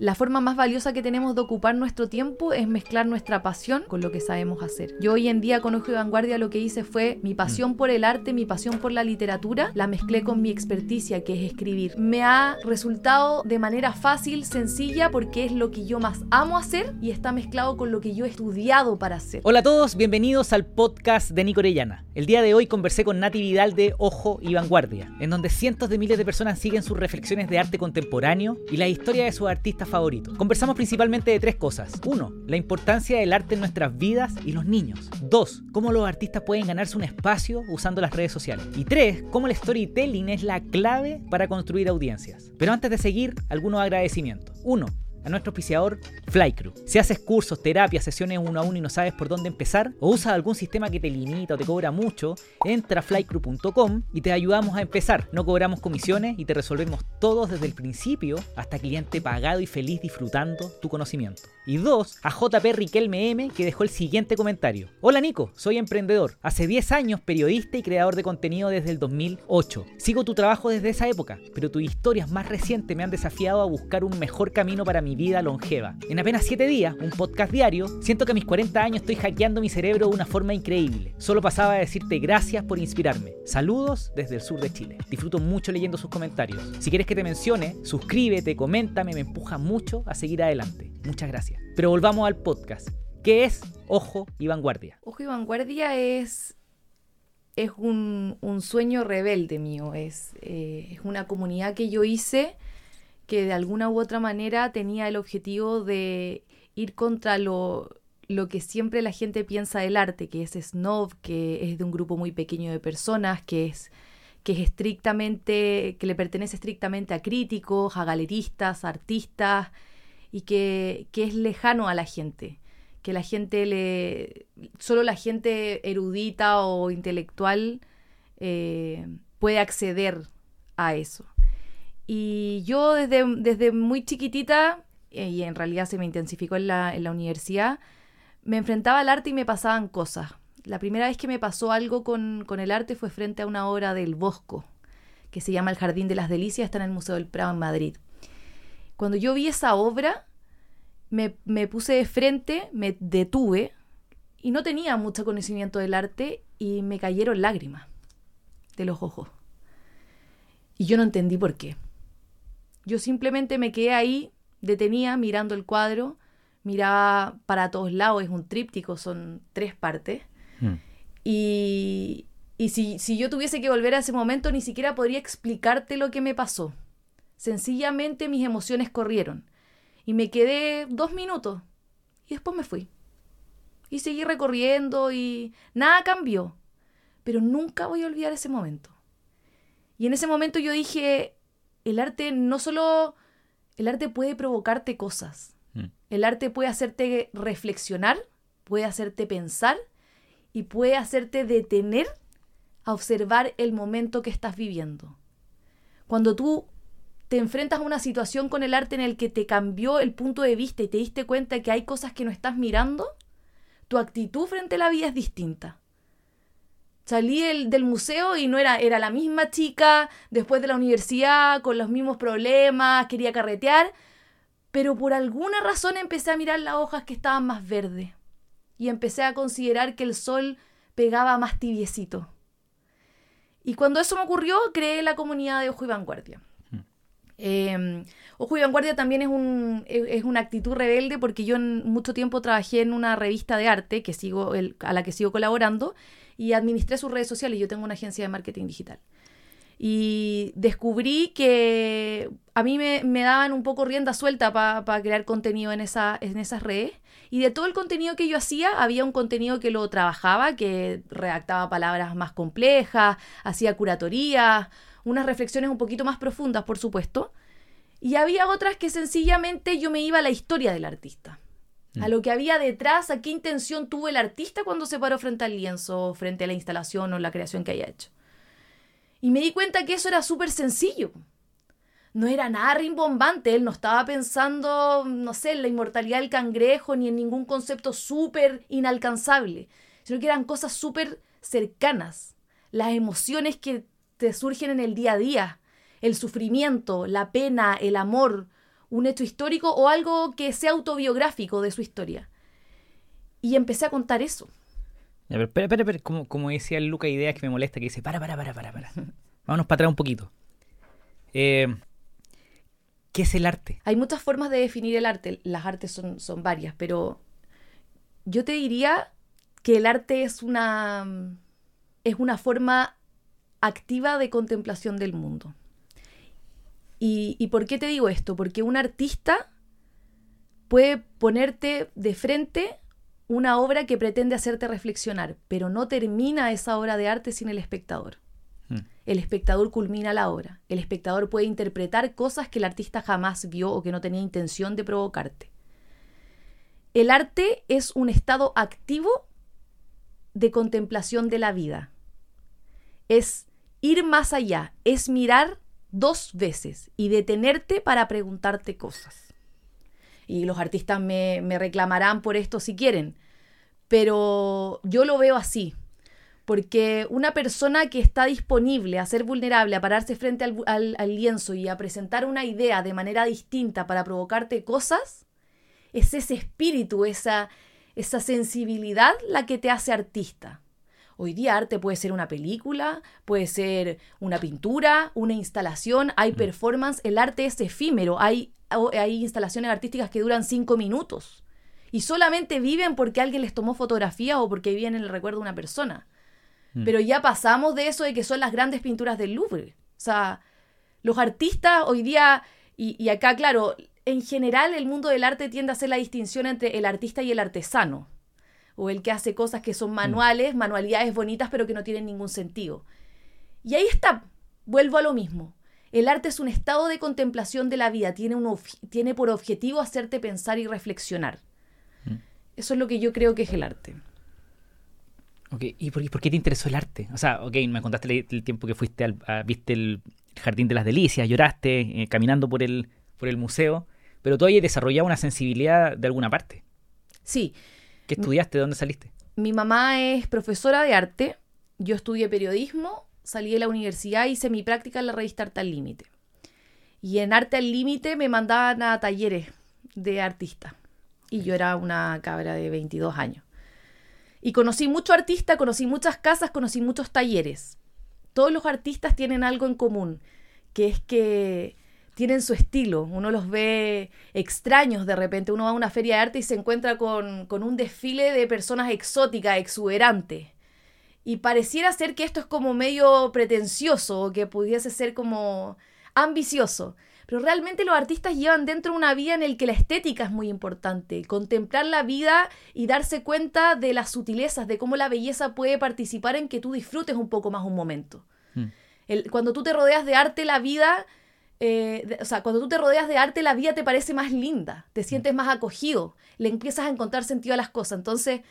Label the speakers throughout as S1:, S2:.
S1: La forma más valiosa que tenemos de ocupar nuestro tiempo es mezclar nuestra pasión con lo que sabemos hacer. Yo hoy en día con Ojo y Vanguardia lo que hice fue mi pasión por el arte, mi pasión por la literatura, la mezclé con mi experticia que es escribir. Me ha resultado de manera fácil, sencilla, porque es lo que yo más amo hacer y está mezclado con lo que yo he estudiado para hacer.
S2: Hola a todos, bienvenidos al podcast de Nico Orellana. El día de hoy conversé con Nati Vidal de Ojo y Vanguardia, en donde cientos de miles de personas siguen sus reflexiones de arte contemporáneo y la historia de sus artistas favorito. Conversamos principalmente de tres cosas. Uno, la importancia del arte en nuestras vidas y los niños. Dos, cómo los artistas pueden ganarse un espacio usando las redes sociales. Y tres, cómo el storytelling es la clave para construir audiencias. Pero antes de seguir, algunos agradecimientos. Uno, a nuestro auspiciador Flycrew. Si haces cursos, terapias, sesiones uno a uno y no sabes por dónde empezar, o usas algún sistema que te limita o te cobra mucho, entra a flycrew.com y te ayudamos a empezar. No cobramos comisiones y te resolvemos todos desde el principio hasta cliente pagado y feliz disfrutando tu conocimiento. Y dos, a JP Riquelme M que dejó el siguiente comentario. Hola Nico, soy emprendedor. Hace 10 años periodista y creador de contenido desde el 2008. Sigo tu trabajo desde esa época, pero tus historias más recientes me han desafiado a buscar un mejor camino para mi vida longeva. En apenas 7 días, un podcast diario, siento que a mis 40 años estoy hackeando mi cerebro de una forma increíble. Solo pasaba a decirte gracias por inspirarme. Saludos desde el sur de Chile. Disfruto mucho leyendo sus comentarios. Si quieres que te mencione, suscríbete, coméntame, me empuja mucho a seguir adelante. Muchas gracias. Pero volvamos al podcast. ¿Qué es Ojo y Vanguardia?
S1: Ojo y Vanguardia es, es un, un sueño rebelde mío, es, eh, es una comunidad que yo hice que de alguna u otra manera tenía el objetivo de ir contra lo, lo que siempre la gente piensa del arte, que es snob, que es de un grupo muy pequeño de personas, que es que es estrictamente, que le pertenece estrictamente a críticos, a galeristas, a artistas, y que, que es lejano a la gente, que la gente le, solo la gente erudita o intelectual eh, puede acceder a eso. Y yo desde, desde muy chiquitita, eh, y en realidad se me intensificó en la, en la universidad, me enfrentaba al arte y me pasaban cosas. La primera vez que me pasó algo con, con, el arte fue frente a una obra del Bosco, que se llama El Jardín de las Delicias, está en el Museo del Prado en Madrid. Cuando yo vi esa obra, me, me puse de frente, me detuve y no tenía mucho conocimiento del arte y me cayeron lágrimas de los ojos. Y yo no entendí por qué. Yo simplemente me quedé ahí, detenía, mirando el cuadro, miraba para todos lados, es un tríptico, son tres partes. Mm. Y, y si, si, yo tuviese que volver a ese momento, ni siquiera podría explicarte lo que me pasó. Sencillamente mis emociones corrieron. Y me quedé dos minutos. Y después me fui. Y seguí recorriendo y nada cambió. Pero nunca voy a olvidar ese momento. Y en ese momento yo dije, el arte no solo... El arte puede provocarte cosas. Mm. El arte puede hacerte reflexionar, puede hacerte pensar y puede hacerte detener a observar el momento que estás viviendo. Cuando tú te enfrentas a una situación con el arte en el que te cambió el punto de vista y te diste cuenta que hay cosas que no estás mirando, tu actitud frente a la vida es distinta. Salí del, del, museo y no era, era la misma chica después de la universidad, con los mismos problemas, quería carretear, pero por alguna razón empecé a mirar las hojas que estaban más verdes y empecé a considerar que el sol pegaba más tibiecito. Y cuando eso me ocurrió, creé la comunidad de Ojo y Vanguardia. Eh, Ojo y Vanguardia también es, un, es, una actitud rebelde porque yo en mucho tiempo trabajé en una revista de arte que sigo el, a la que sigo colaborando y administré sus redes sociales. Yo tengo una agencia de marketing digital. Y descubrí que a mí me, me daban un poco rienda suelta para pa crear contenido en, esa, en esas redes. Y de todo el contenido que yo hacía, había un contenido que lo trabajaba, que redactaba palabras más complejas, hacía curatoría, unas reflexiones un poquito más profundas, por supuesto. Y había otras que sencillamente yo me iba a la historia del artista. A lo que había detrás, a qué intención tuvo el artista cuando se paró frente al lienzo, frente a la instalación o la creación que haya hecho. Y me di cuenta que eso era súper sencillo. No era nada rimbombante, él no estaba pensando, no sé, en la inmortalidad del cangrejo ni en ningún concepto súper inalcanzable, sino que eran cosas súper cercanas. Las emociones que te surgen en el día a día, el sufrimiento, la pena, el amor, un hecho histórico o algo que sea autobiográfico de su historia. Y empecé a contar eso.
S2: pero espera, espera, espera. Como, como decía Luca Ideas que me molesta, que dice, para, para, para, para, para. Vámonos para atrás un poquito. Eh, ¿Qué es el arte?
S1: Hay muchas formas de definir el arte. Las artes son, son varias, pero yo te diría que el arte es una, es una forma activa de contemplación del mundo. ¿Y, ¿Y por qué te digo esto? Porque un artista puede ponerte de frente una obra que pretende hacerte reflexionar, pero no termina esa obra de arte sin el espectador. Hmm. El espectador culmina la obra. El espectador puede interpretar cosas que el artista jamás vio o que no tenía intención de provocarte. El arte es un estado activo de contemplación de la vida. Es ir más allá, es mirar dos veces y detenerte para preguntarte cosas. Y los artistas me, reclamarán por esto si quieren, pero yo lo veo así, porque una persona que está disponible a ser vulnerable, a pararse frente al, al, lienzo y a presentar una idea de manera distinta para provocarte cosas, es ese espíritu, esa, esa sensibilidad la que te hace artista. Hoy día arte puede ser una película, puede ser una pintura, una instalación, hay mm. performance, el arte es efímero, hay, hay instalaciones artísticas que duran cinco minutos y solamente viven porque alguien les tomó fotografía o porque viven en el recuerdo de una persona. Mm. Pero ya pasamos de eso de que son las grandes pinturas del Louvre. O sea, los artistas hoy día, y, y acá claro, en general el mundo del arte tiende a hacer la distinción entre el artista y el artesano o el que hace cosas que son mm. manuales, manualidades bonitas pero que no tienen ningún sentido. Y ahí está, vuelvo a lo mismo. El arte es un estado de contemplación de la vida, tiene, un tiene por objetivo hacerte pensar y reflexionar. Mm. Eso es lo que yo creo que es el arte.
S2: Ok, ¿y por, qué te interesó el arte? O sea, ok, me contaste el, tiempo que fuiste al, viste el Jardín de las Delicias, lloraste eh, caminando por el, por el museo, pero tú hayas desarrollado una sensibilidad de alguna parte.
S1: Sí,
S2: ¿Qué estudiaste? ¿De dónde saliste?
S1: Mi mamá es profesora de arte. Yo estudié periodismo, salí de la universidad, hice mi práctica en la revista Arte al Límite. Y en Arte al Límite me mandaban a talleres de artista. Y yo era una cabra de 22 años. Y conocí mucho artista, conocí muchas casas, conocí muchos talleres. Todos los artistas tienen algo en común, que es que tienen su estilo, uno los ve extraños de repente, uno va a una feria de arte y se encuentra con, un desfile de personas exóticas, exuberantes. Y pareciera ser que esto es como medio pretencioso, o que pudiese ser como ambicioso. Pero realmente los artistas llevan dentro una vida en el que la estética es muy importante, contemplar la vida y darse cuenta de las sutilezas, de cómo la belleza puede participar en que tú disfrutes un poco más un momento. Hmm. cuando tú te rodeas de arte, la vida eh, o sea, cuando tú te rodeas de arte, la vida te parece más linda, te sientes más acogido, le empiezas a encontrar sentido a las cosas. Entonces,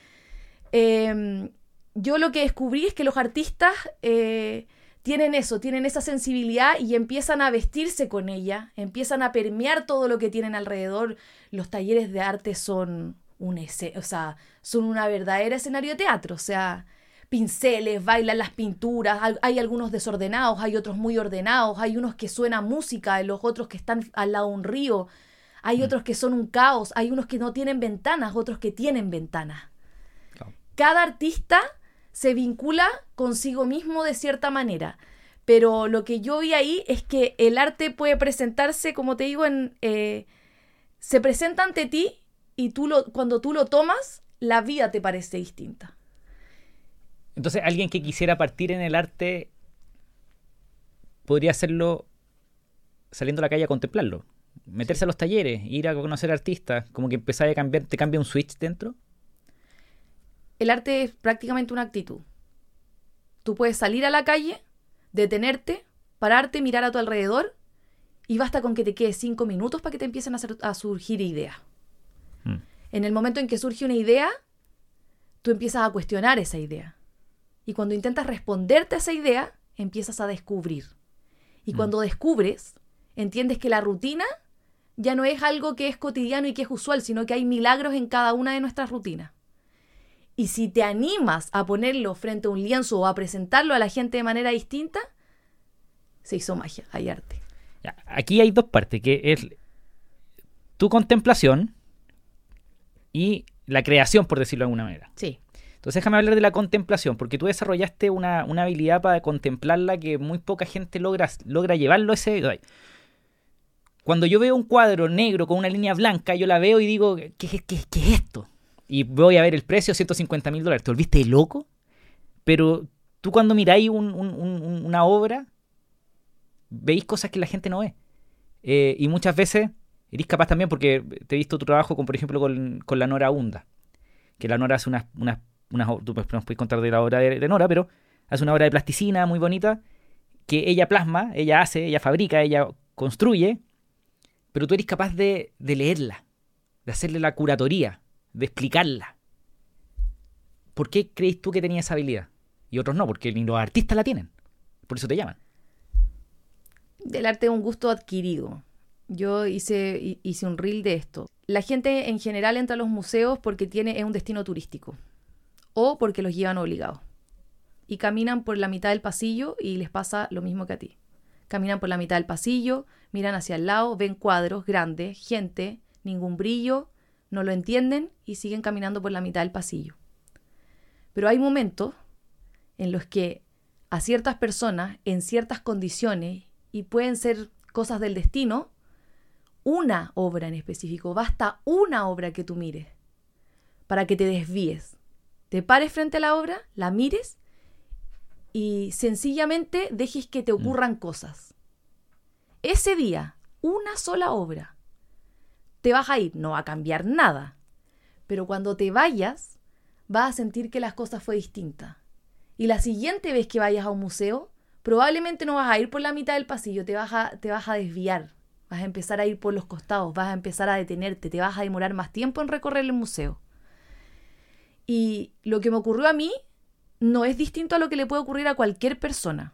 S1: em, yo lo que descubrí es que los artistas eh, tienen eso, tienen esa sensibilidad y empiezan a vestirse con ella, empiezan a permear todo lo que tienen alrededor. Los talleres de arte son un, o sea, son una verdadera escenario de teatro, o sea, pinceles, bailan las pinturas, hay algunos desordenados, hay otros muy ordenados, hay unos que suena música, los otros que están al lado de un río, hay mm. otros que son un caos, hay unos que no tienen ventanas, otros que tienen ventanas. Cada artista se vincula consigo mismo de cierta manera, pero lo que yo vi ahí es que el arte puede presentarse, como te digo, en, eh, se presenta ante ti y tú lo, cuando tú lo tomas, la vida te parece distinta.
S2: Entonces, alguien que quisiera partir en el arte podría hacerlo saliendo a la calle a contemplarlo. Meterse a los talleres, ir a conocer artistas, como que empezar a cambiar, te cambia un switch dentro.
S1: El arte es prácticamente una actitud. Tú puedes salir a la calle, detenerte, pararte, mirar a tu alrededor y basta con que te quedes cinco minutos para que te empiecen a, surgir ideas. Mm. En el momento en que surge una idea, tú empiezas a cuestionar esa idea. Y cuando intentas responderte a esa idea, empiezas a descubrir. Y mm. cuando descubres, entiendes que la rutina ya no es algo que es cotidiano y que es usual, sino que hay milagros en cada una de nuestras rutinas. Y si te animas a ponerlo frente a un lienzo o a presentarlo a la gente de manera distinta, se hizo magia, hay arte.
S2: Aquí hay dos partes, que es tu contemplación y la creación, por decirlo de alguna manera.
S1: Sí.
S2: Entonces déjame hablar de la contemplación, porque tú desarrollaste una, una habilidad para contemplarla que muy poca gente logra, logra llevarlo a ese... Cuando yo veo un cuadro negro con una línea blanca, yo la veo y digo, ¿qué, qué, qué, es esto? Y voy a ver el precio, 150 mil dólares. ¿Te volviste loco? Pero tú cuando miráis un, una obra, veis cosas que la gente no ve. Eh, y muchas veces eres capaz también, porque te he visto tu trabajo con, por ejemplo, con, con la Nora Hunda. Que la Nora hace unas, unas, unas tú nos puedes contar de la obra de, Nora, pero hace una obra de plasticina muy bonita que ella plasma, ella hace, ella fabrica, ella construye, pero tú eres capaz de, de leerla, de hacerle la curatoría, de explicarla. ¿Por qué crees tú que tenía esa habilidad? Y otros no, porque ni los artistas la tienen. Por eso te llaman.
S1: Del arte es un gusto adquirido. Yo hice, hice un reel de esto. La gente en general entra a los museos porque tiene, es un destino turístico o porque los llevan obligados. Y caminan por la mitad del pasillo y les pasa lo mismo que a ti. Caminan por la mitad del pasillo, miran hacia el lado, ven cuadros grandes, gente, ningún brillo, no lo entienden y siguen caminando por la mitad del pasillo. Pero hay momentos en los que a ciertas personas, en ciertas condiciones, y pueden ser cosas del destino, una obra en específico, basta una obra que tú mires para que te desvíes. Te pares frente a la obra, la mires y sencillamente dejes que te ocurran cosas. Ese día, una sola obra, te vas a ir, no va a cambiar nada, pero cuando te vayas, vas a sentir que las cosas fue distinta. Y la siguiente vez que vayas a un museo, probablemente no vas a ir por la mitad del pasillo, te vas a, te vas a desviar, vas a empezar a ir por los costados, vas a empezar a detenerte, te vas a demorar más tiempo en recorrer el museo. Y lo que me ocurrió a mí no es distinto a lo que le puede ocurrir a cualquier persona.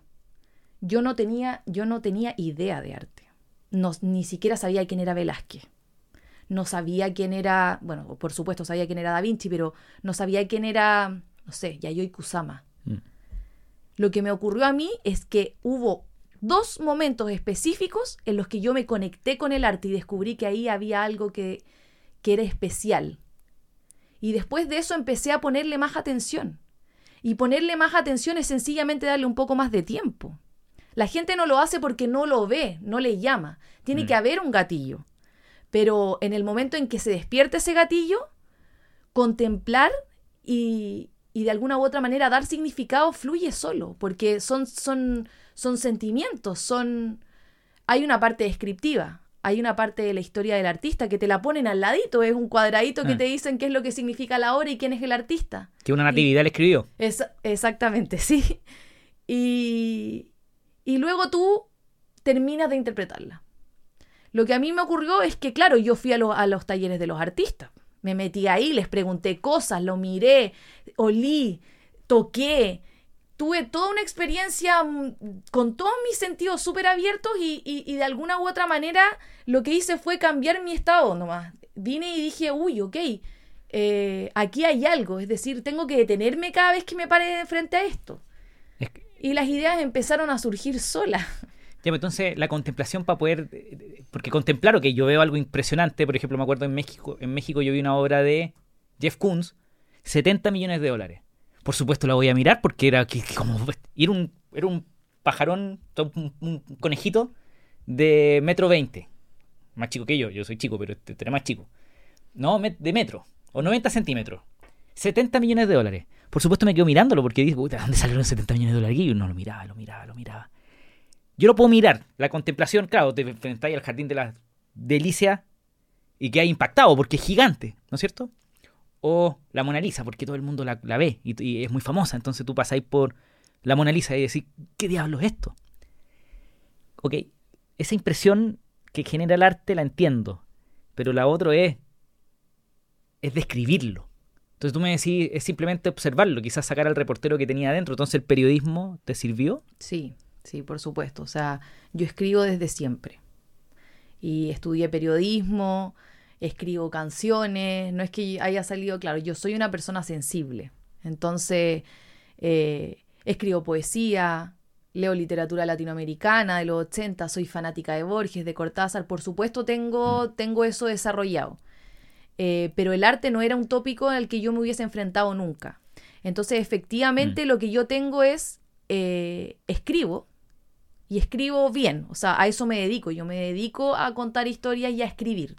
S1: Yo no tenía, yo no tenía idea de arte. No, ni siquiera sabía quién era Velázquez. No sabía quién era, bueno, por supuesto sabía quién era Da Vinci, pero no sabía quién era, no sé, Yayoi Kusama. Mm. Lo que me ocurrió a mí es que hubo dos momentos específicos en los que yo me conecté con el arte y descubrí que ahí había algo que, que era especial. Y después de eso empecé a ponerle más atención. Y ponerle más atención es sencillamente darle un poco más de tiempo. La gente no lo hace porque no lo ve, no le llama. Tiene mm. que haber un gatillo. Pero en el momento en que se despierte ese gatillo, contemplar y, y de alguna u otra manera dar significado fluye solo, porque son, son, son sentimientos, son... Hay una parte descriptiva, hay una parte de la historia del artista que te la ponen al ladito, es un cuadradito que ah. te dicen qué es lo que significa la obra y quién es el artista.
S2: Que una natividad le escribió.
S1: Es, exactamente, sí. Y, y luego tú terminas de interpretarla. Lo que a mí me ocurrió es que, claro, yo fui a, a los talleres de los artistas. Me metí ahí, les pregunté cosas, lo miré, olí, toqué. Tuve toda una experiencia mm, con todos mis sentidos súper abiertos y, y, de alguna u otra manera lo que hice fue cambiar mi estado nomás. Vine y dije, uy, ok, eh, aquí hay algo, es decir, tengo que detenerme cada vez que me pare frente a esto. Y las ideas empezaron a surgir solas.
S2: Ya, pues, entonces la contemplación para poder, porque contemplar, que yo veo algo impresionante, por ejemplo, me acuerdo en México, en México yo vi una obra de Jeff Koons, 70 millones de dólares. Por supuesto la voy a mirar porque era como era un, era un pajarón, un, conejito de metro 20. Más chico que yo, yo soy chico, pero este era más chico. No, de metro, o 90 centímetros. 70 millones de dólares. Por supuesto me quedo mirándolo porque dije, ¿dónde salieron 70 millones de dólares? Y no lo miraba, lo miraba, lo miraba. Yo lo puedo mirar. La contemplación, claro, te enfrentáis al jardín de la delicia y que hay impactado porque es gigante, ¿no es cierto? O la Mona Lisa, porque todo el mundo la, ve y, es muy famosa. Entonces tú pasáis por la Mona Lisa y decís, ¿qué diablo es esto? Ok, esa impresión que genera el arte la entiendo, pero la otra es, es describirlo. Entonces tú me decís, es simplemente observarlo, quizás sacar al reportero que tenía adentro. Entonces el periodismo te sirvió.
S1: Sí, sí, por supuesto. O sea, yo escribo desde siempre. Y estudié periodismo, escribo canciones, no es que haya salido, claro, yo soy una persona sensible. Entonces, eh, escribo poesía, leo literatura latinoamericana de los 80, soy fanática de Borges, de Cortázar, por supuesto tengo, mm. tengo eso desarrollado. Eh, pero el arte no era un tópico al que yo me hubiese enfrentado nunca. Entonces, efectivamente, mm. lo que yo tengo es, eh, escribo, y escribo bien, o sea, a eso me dedico, yo me dedico a contar historias y a escribir.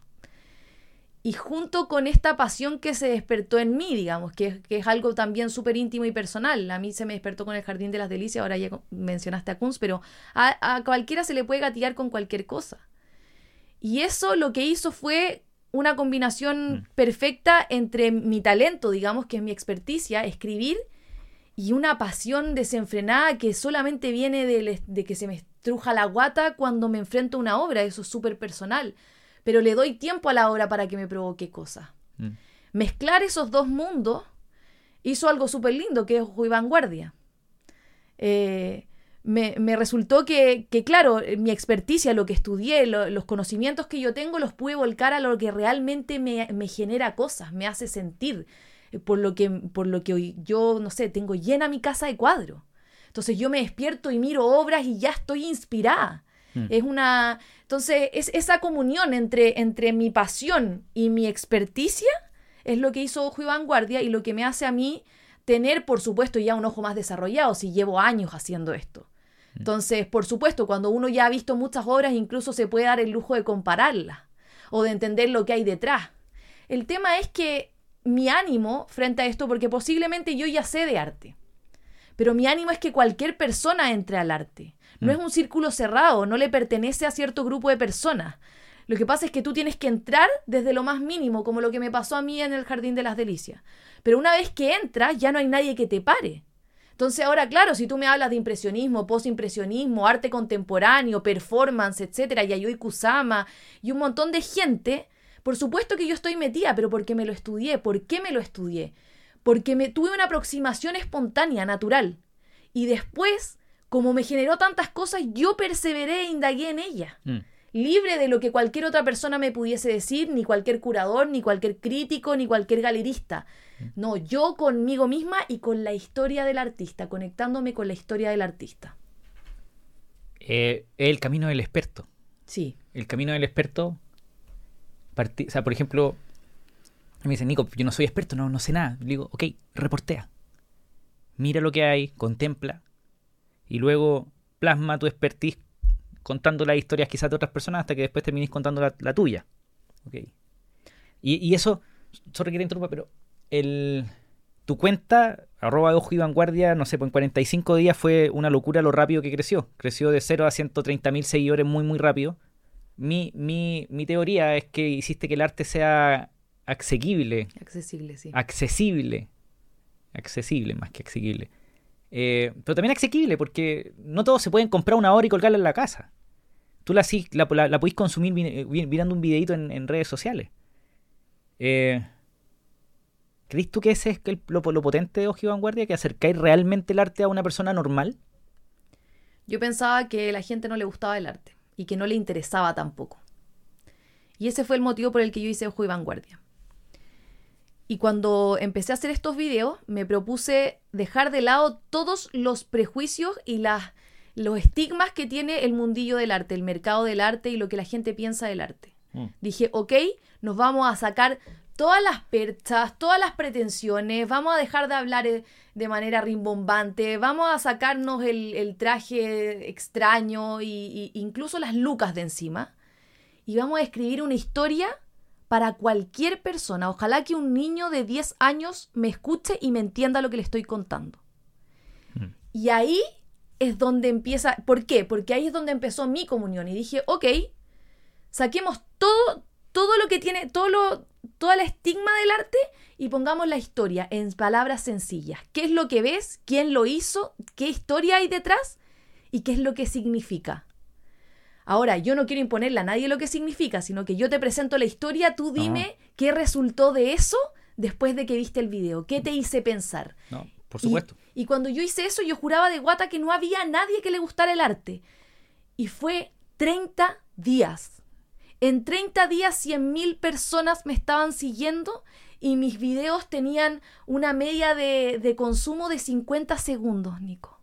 S1: Y junto con esta pasión que se despertó en mí, digamos, que, es algo también súper íntimo y personal, a mí se me despertó con el Jardín de las Delicias, ahora ya mencionaste a Kunz, pero a, a cualquiera se le puede gatillar con cualquier cosa. Y eso lo que hizo fue una combinación mm. perfecta entre mi talento, digamos, que es mi experticia, escribir, y una pasión desenfrenada que solamente viene de, que se me estruja la guata cuando me enfrento a una obra, eso es súper personal, pero le doy tiempo a la obra para que me provoque cosas. Mm. Mezclar esos dos mundos hizo algo súper lindo, que es Juy Vanguardia. Eh, me, resultó que, claro, mi experticia, lo que estudié, los conocimientos que yo tengo, los pude volcar a lo que realmente me, genera cosas, me hace sentir, eh, por lo que, por lo que yo, no sé, tengo llena mi casa de cuadros. Entonces yo me despierto y miro obras y ya estoy inspirada. Hmm. Es una. Entonces, es esa comunión entre, entre mi pasión y mi experticia es lo que hizo Ojo y Vanguardia y lo que me hace a mí tener, por supuesto, ya un ojo más desarrollado si llevo años haciendo esto. Entonces, por supuesto, cuando uno ya ha visto muchas obras, incluso se puede dar el lujo de compararlas o de entender lo que hay detrás. El tema es que mi ánimo frente a esto, porque posiblemente yo ya sé de arte, pero mi ánimo es que cualquier persona entre al arte. No es mm. un círculo cerrado, no le pertenece a cierto grupo de personas. Lo que pasa es que tú tienes que entrar desde lo más mínimo, como lo que me pasó a mí en el Jardín de las Delicias. Pero una vez que entras, ya no hay nadie que te pare. Entonces ahora, claro, si tú me hablas de impresionismo, postimpresionismo, arte contemporáneo, performance, etcétera, Yayoi Kusama y un montón de gente, por supuesto que yo estoy metida, pero porque me lo estudié. ¿Por qué me lo estudié? Porque me tuve una aproximación espontánea, natural. Y después, como me generó tantas cosas, yo perseveré e indagué en ella. Mm. Libre de lo que cualquier otra persona me pudiese decir, ni cualquier curador, ni cualquier crítico, ni cualquier galerista. No, yo conmigo misma y con la historia del artista, conectándome con la historia del artista.
S2: Eh, el camino del experto.
S1: Sí.
S2: El camino del experto. o sea, por ejemplo, me dicen, Nico, yo no soy experto, no, no sé nada. Le digo, ok, reportea. Mira lo que hay, contempla. Y luego plasma tu expertise contando las historias quizás de otras personas hasta que después termines contando la, tuya. Okay. Y, y, eso, sorry que te interrumpa, pero el, tu cuenta, arroba ojo y vanguardia, no sé, pues en 45 días fue una locura lo rápido que creció. Creció de 0 a 130 mil seguidores muy, muy rápido. Mi, mi, mi teoría es que hiciste que el arte sea accesible.
S1: Accesible, sí.
S2: Accesible. Accesible más que accesible. Eh, pero también accesible porque no todos se pueden comprar una hora y colgarla en la casa. Tú la, la, consumir mirando un videito en, redes sociales. Eh, ¿Crees tú que ese es lo, potente de Ojo Vanguardia? ¿Que acercáis realmente el arte a una persona normal?
S1: Yo pensaba que la gente no le gustaba el arte y que no le interesaba tampoco. Y ese fue el motivo por el que yo hice Ojo y Vanguardia. Y cuando empecé a hacer estos videos, me propuse dejar de lado todos los prejuicios y las, los estigmas que tiene el mundillo del arte, el mercado del arte y lo que la gente piensa del arte. Mm. Dije, ok, nos vamos a sacar todas las perchas, todas las pretensiones, vamos a dejar de hablar eh, de manera rimbombante, vamos a sacarnos el, traje extraño e incluso las lucas de encima y vamos a escribir una historia para cualquier persona. Ojalá que un niño de 10 años me escuche y me entienda lo que le estoy contando. Mm. Y ahí es donde empieza, ¿por qué? Porque ahí es donde empezó mi comunión y dije, ok, saquemos todo, todo lo que tiene, todo lo, todo el estigma del arte y pongamos la historia en palabras sencillas. ¿Qué es lo que ves? ¿Quién lo hizo? ¿Qué historia hay detrás? ¿Y qué es lo que significa? Ahora, yo no quiero imponerle a nadie lo que significa, sino que yo te presento la historia, tú dime qué resultó de eso después de que viste el video, qué te hice pensar.
S2: No, por supuesto.
S1: Y, y cuando yo hice eso, yo juraba de guata que no había nadie que le gustara el arte. Y fue 30 días en 30 días 100.000 personas me estaban siguiendo y mis videos tenían una media de, consumo de 50 segundos, Nico.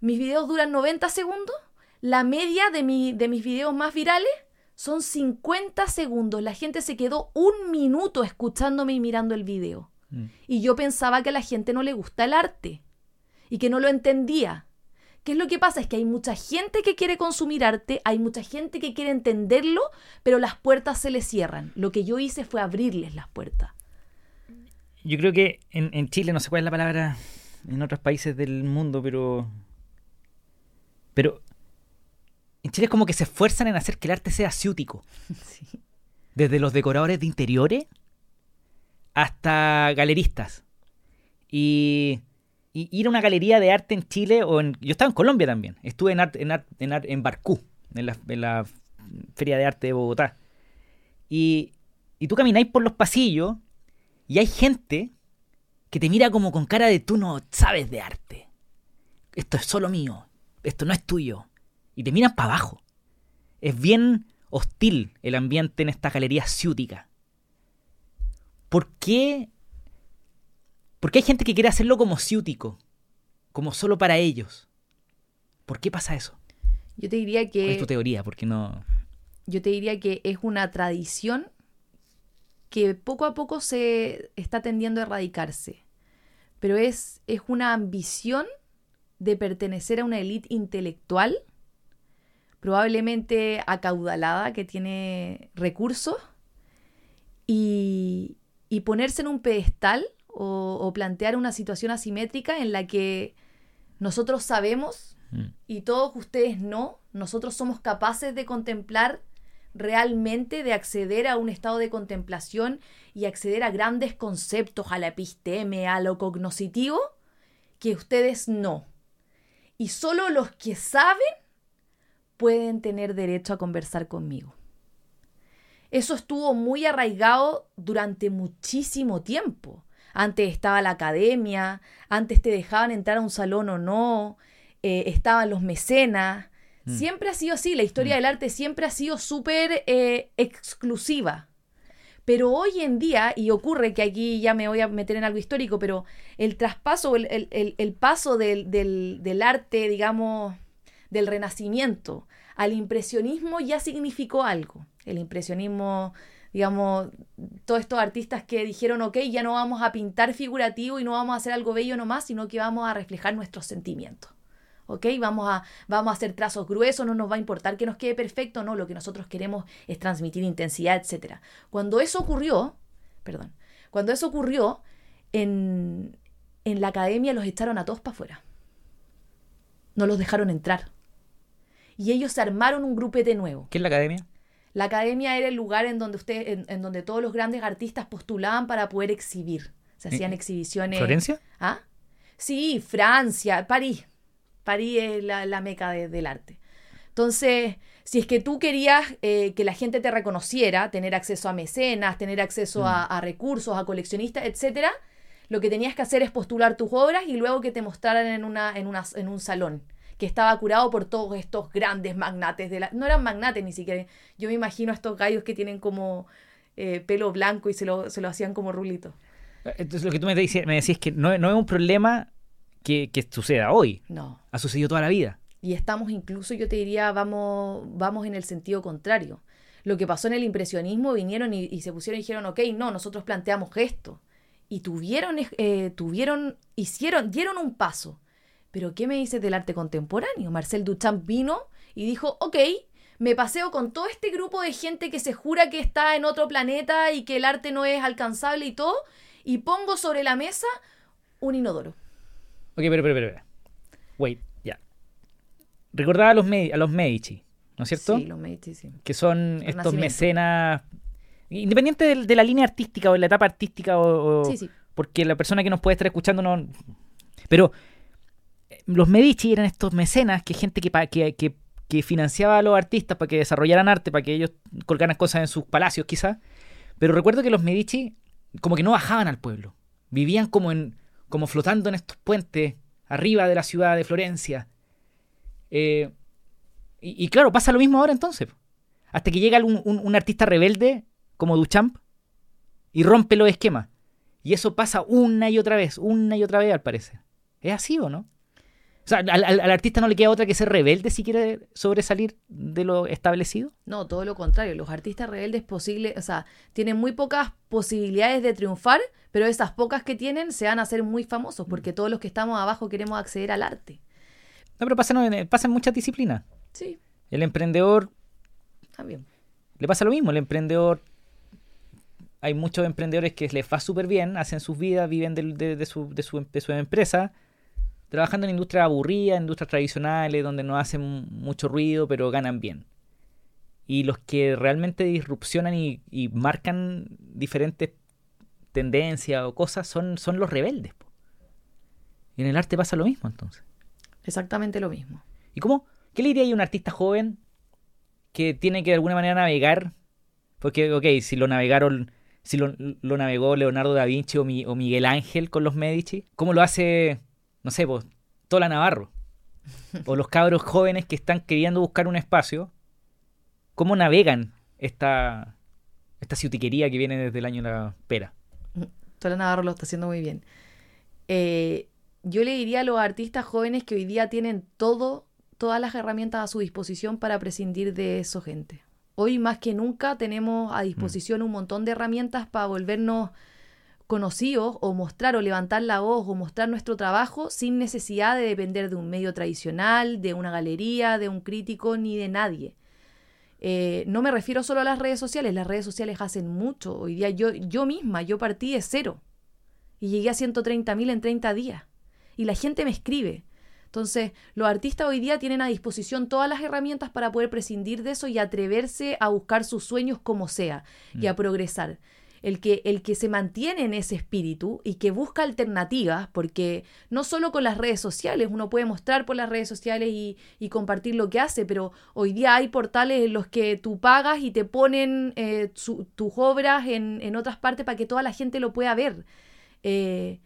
S1: mis videos duran 90 segundos, la media de, mi, de mis videos más virales son 50 segundos. La gente se quedó un minuto escuchándome y mirando el video.
S2: Mm.
S1: Y yo pensaba que a la gente no le gusta el arte y que no lo entendía. ¿Qué es lo que pasa? Es que hay mucha gente que quiere consumir arte, hay mucha gente que quiere entenderlo, pero las puertas se les cierran. Lo que yo hice fue abrirles las puertas.
S2: Yo creo que en, en Chile, no sé cuál es la palabra en otros países del mundo, pero. Pero. En Chile es como que se esfuerzan en hacer que el arte sea ciútico.
S1: Sí.
S2: Desde los decoradores de interiores hasta galeristas. Y, y ir a una galería de arte en Chile, o en, yo estaba en Colombia también. Estuve en, art- en, art- en, art- en Barcú, en la, en la Feria de Arte de Bogotá. Y, y tú camináis por los pasillos y hay gente que te mira como con cara de tú no sabes de arte. Esto es solo mío. Esto no es tuyo. Y te miran para abajo. Es bien hostil el ambiente en esta galería ciútica. ¿Por qué? Porque hay gente que quiere hacerlo como ciútico, como solo para ellos. ¿Por qué pasa eso?
S1: Yo te diría
S2: ¿Cuál es
S1: que
S2: tu teoría? ¿Por qué no?
S1: yo te diría que es una tradición que poco a poco se está tendiendo a erradicarse. Pero es, es una ambición de pertenecer a una élite intelectual, probablemente acaudalada, que tiene recursos, y, y ponerse en un pedestal o, o plantear una situación asimétrica en la que nosotros sabemos
S2: Mm.
S1: y todos ustedes no, nosotros somos capaces de contemplar realmente, de acceder a un estado de contemplación y acceder a grandes conceptos, a la episteme, a lo cognoscitivo, que ustedes no. Y solo los que saben pueden tener derecho a conversar conmigo. Eso estuvo muy arraigado durante muchísimo tiempo. Antes estaba la academia, antes te dejaban entrar a un salón o no, eh, estaban los mecenas.
S2: Mm.
S1: Siempre ha sido así, la historia
S2: Mm.
S1: del arte siempre ha sido súper eh, exclusiva. Pero hoy en día, y ocurre que aquí ya me voy a meter en algo histórico, pero el traspaso, el, el- el- el paso del, del- del arte, digamos, del renacimiento al impresionismo ya significó algo. El impresionismo, digamos, todos estos artistas que dijeron, ok, ya no vamos a pintar figurativo y no vamos a hacer algo bello nomás, sino que vamos a reflejar nuestros sentimientos. ¿Ok? Vamos a, vamos a hacer trazos gruesos, no nos va a importar que nos quede perfecto, no, lo que nosotros queremos es transmitir intensidad, etc. Cuando eso ocurrió, perdón, cuando eso ocurrió, en, en la academia los echaron a todos para afuera. No los dejaron entrar. Y ellos se armaron un grupete nuevo.
S2: ¿Qué es la academia?
S1: La academia era el lugar en donde usted, en, en donde todos los grandes artistas postulaban para poder exhibir. Se hacían
S2: ¿En
S1: exhibiciones.
S2: ¿Florencia?
S1: ¿Ah? Sí, Francia, París. París es la, la meca de- del arte. Entonces, si es que tú querías eh, que la gente te reconociera, tener acceso a mecenas, tener acceso a, a recursos, a coleccionistas, etcétera, lo que tenías que hacer es postular tus obras y luego que te mostraran en, una, en, una, en un salón que estaba curado por todos estos grandes magnates de la... No eran magnates ni siquiera. Yo me imagino a estos gallos que tienen como eh, pelo blanco y se lo, se lo hacían como rulito.
S2: Entonces lo que tú me decías, me decías es que no, no es un problema que, que suceda hoy.
S1: No.
S2: Ha sucedido toda la vida.
S1: Y estamos incluso, yo te diría, vamos, vamos en el sentido contrario. Lo que pasó en el impresionismo, vinieron y, y se pusieron y dijeron, ok, no, nosotros planteamos esto. Y tuvieron, eh, tuvieron, hicieron, dieron un paso. Pero ¿qué me dices del arte contemporáneo? Marcel Duchamp vino y dijo, ok, me paseo con todo este grupo de gente que se jura que está en otro planeta y que el arte no es alcanzable y todo, y pongo sobre la mesa un inodoro.
S2: Ok, pero, pero, pero, pero. Wait, ya. Recordaba a los, a los Medici, ¿no es cierto?
S1: Sí, los Medici, sí.
S2: que son estos mecenas, independiente de, de la línea artística o de la etapa artística, o, o-
S1: Sí, sí.
S2: porque la persona que nos puede estar escuchando no... Pero los Medici eran estos mecenas, que gente que, que, que, que financiaba a los artistas para que desarrollaran arte, para que ellos colgaran cosas en sus palacios quizás. Pero recuerdo que los Medici como que no bajaban al pueblo, vivían como, en, como flotando en estos puentes arriba de la ciudad de Florencia. Eh, y, y claro, pasa lo mismo ahora entonces. Hasta que llega un- un artista rebelde como Duchamp y rompe los esquemas. Y eso pasa una y otra vez, una y otra vez al parecer. ¿Es así o no? O sea, al, al- al artista no le queda otra que ser rebelde si quiere sobresalir de lo establecido.
S1: No, todo lo contrario. Los artistas rebeldes posible, o sea, tienen muy pocas posibilidades de triunfar, pero esas pocas que tienen se van a hacer muy famosos, porque todos los que estamos abajo queremos acceder al arte.
S2: No, pero pasa, en- pasa en muchas disciplinas.
S1: Sí,
S2: El emprendedor
S1: también.
S2: le pasa lo mismo. El emprendedor. Hay muchos emprendedores que les va súper bien, hacen sus vidas, viven de, de su, de, su, de su empresa, trabajando en industrias aburridas, industrias tradicionales, donde no hacen mucho ruido, pero ganan bien. Y los que realmente disrupcionan y, y marcan diferentes tendencias o cosas son, son los rebeldes. po. Y en el arte pasa lo mismo, entonces.
S1: Exactamente lo mismo.
S2: ¿Y cómo? ¿Qué le diría a un artista joven que tiene que de alguna manera navegar? Porque, ok, si lo navegaron, si lo, lo navegó Leonardo da Vinci o, Mi- o Miguel Ángel con los Medici, ¿cómo lo hace, no sé, pues, Tola Navarro? O los cabros jóvenes que están queriendo buscar un espacio, ¿cómo navegan esta, esta ciutiquería que viene desde el año de la pera?
S1: Tola Navarro lo está haciendo muy bien. Eh, yo le diría a los artistas jóvenes que hoy día tienen todo, todas las herramientas a su disposición para prescindir de eso, gente. Hoy más que nunca tenemos a disposición un montón de herramientas para volvernos conocidos o mostrar o levantar la voz o mostrar nuestro trabajo sin necesidad de depender de un medio tradicional, de una galería, de un crítico ni de nadie. Eh, no me refiero solo a las redes sociales, las redes sociales hacen mucho. Hoy día yo, yo misma, yo partí de cero y llegué a 130.000 en 30 días. Y la gente me escribe. Entonces, los artistas hoy día tienen a disposición todas las herramientas para poder prescindir de eso y atreverse a buscar sus sueños como sea y a progresar. El que, el que se mantiene en ese espíritu y que busca alternativas, porque no solo con las redes sociales, uno puede mostrar por las redes sociales y, y compartir lo que hace, pero hoy día hay portales en los que tú pagas y te ponen eh, su- tus obras en, en otras partes para que toda la gente lo pueda ver. Eh,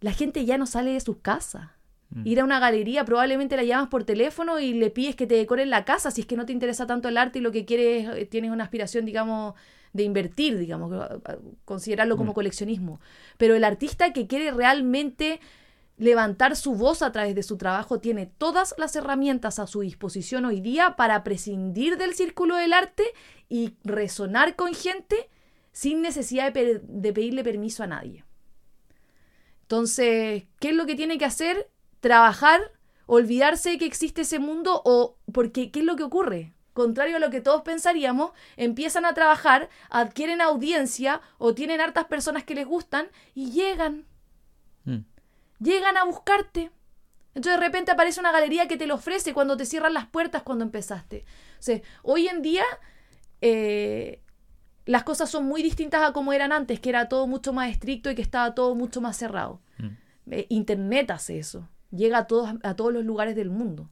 S1: la gente ya no sale de sus casas. Ir a una galería, probablemente la llamas por teléfono y le pides que te decoren la casa si es que no te interesa tanto el arte y lo que quieres, eh, tienes una aspiración, digamos, de invertir, digamos, considerarlo como coleccionismo. Pero el artista que quiere realmente levantar su voz a través de su trabajo tiene todas las herramientas a su disposición hoy día para prescindir del círculo del arte y resonar con gente sin necesidad de pedirle permiso a nadie. Entonces, ¿qué es lo que tiene que hacer? Trabajar, olvidarse de que existe ese mundo o porque ¿qué es lo que ocurre? Contrario a lo que todos pensaríamos, empiezan a trabajar, adquieren audiencia o tienen hartas personas que les gustan y llegan,
S2: Mm.
S1: llegan a buscarte. Entonces de repente aparece una galería que te lo ofrece cuando te cierran las puertas cuando empezaste. O sea, hoy en día eh, las cosas son muy distintas a como eran antes, que era todo mucho más estricto y que estaba todo mucho más cerrado.
S2: Mm.
S1: Eh, Internet hace eso. Llega a todos, a todos los lugares del mundo.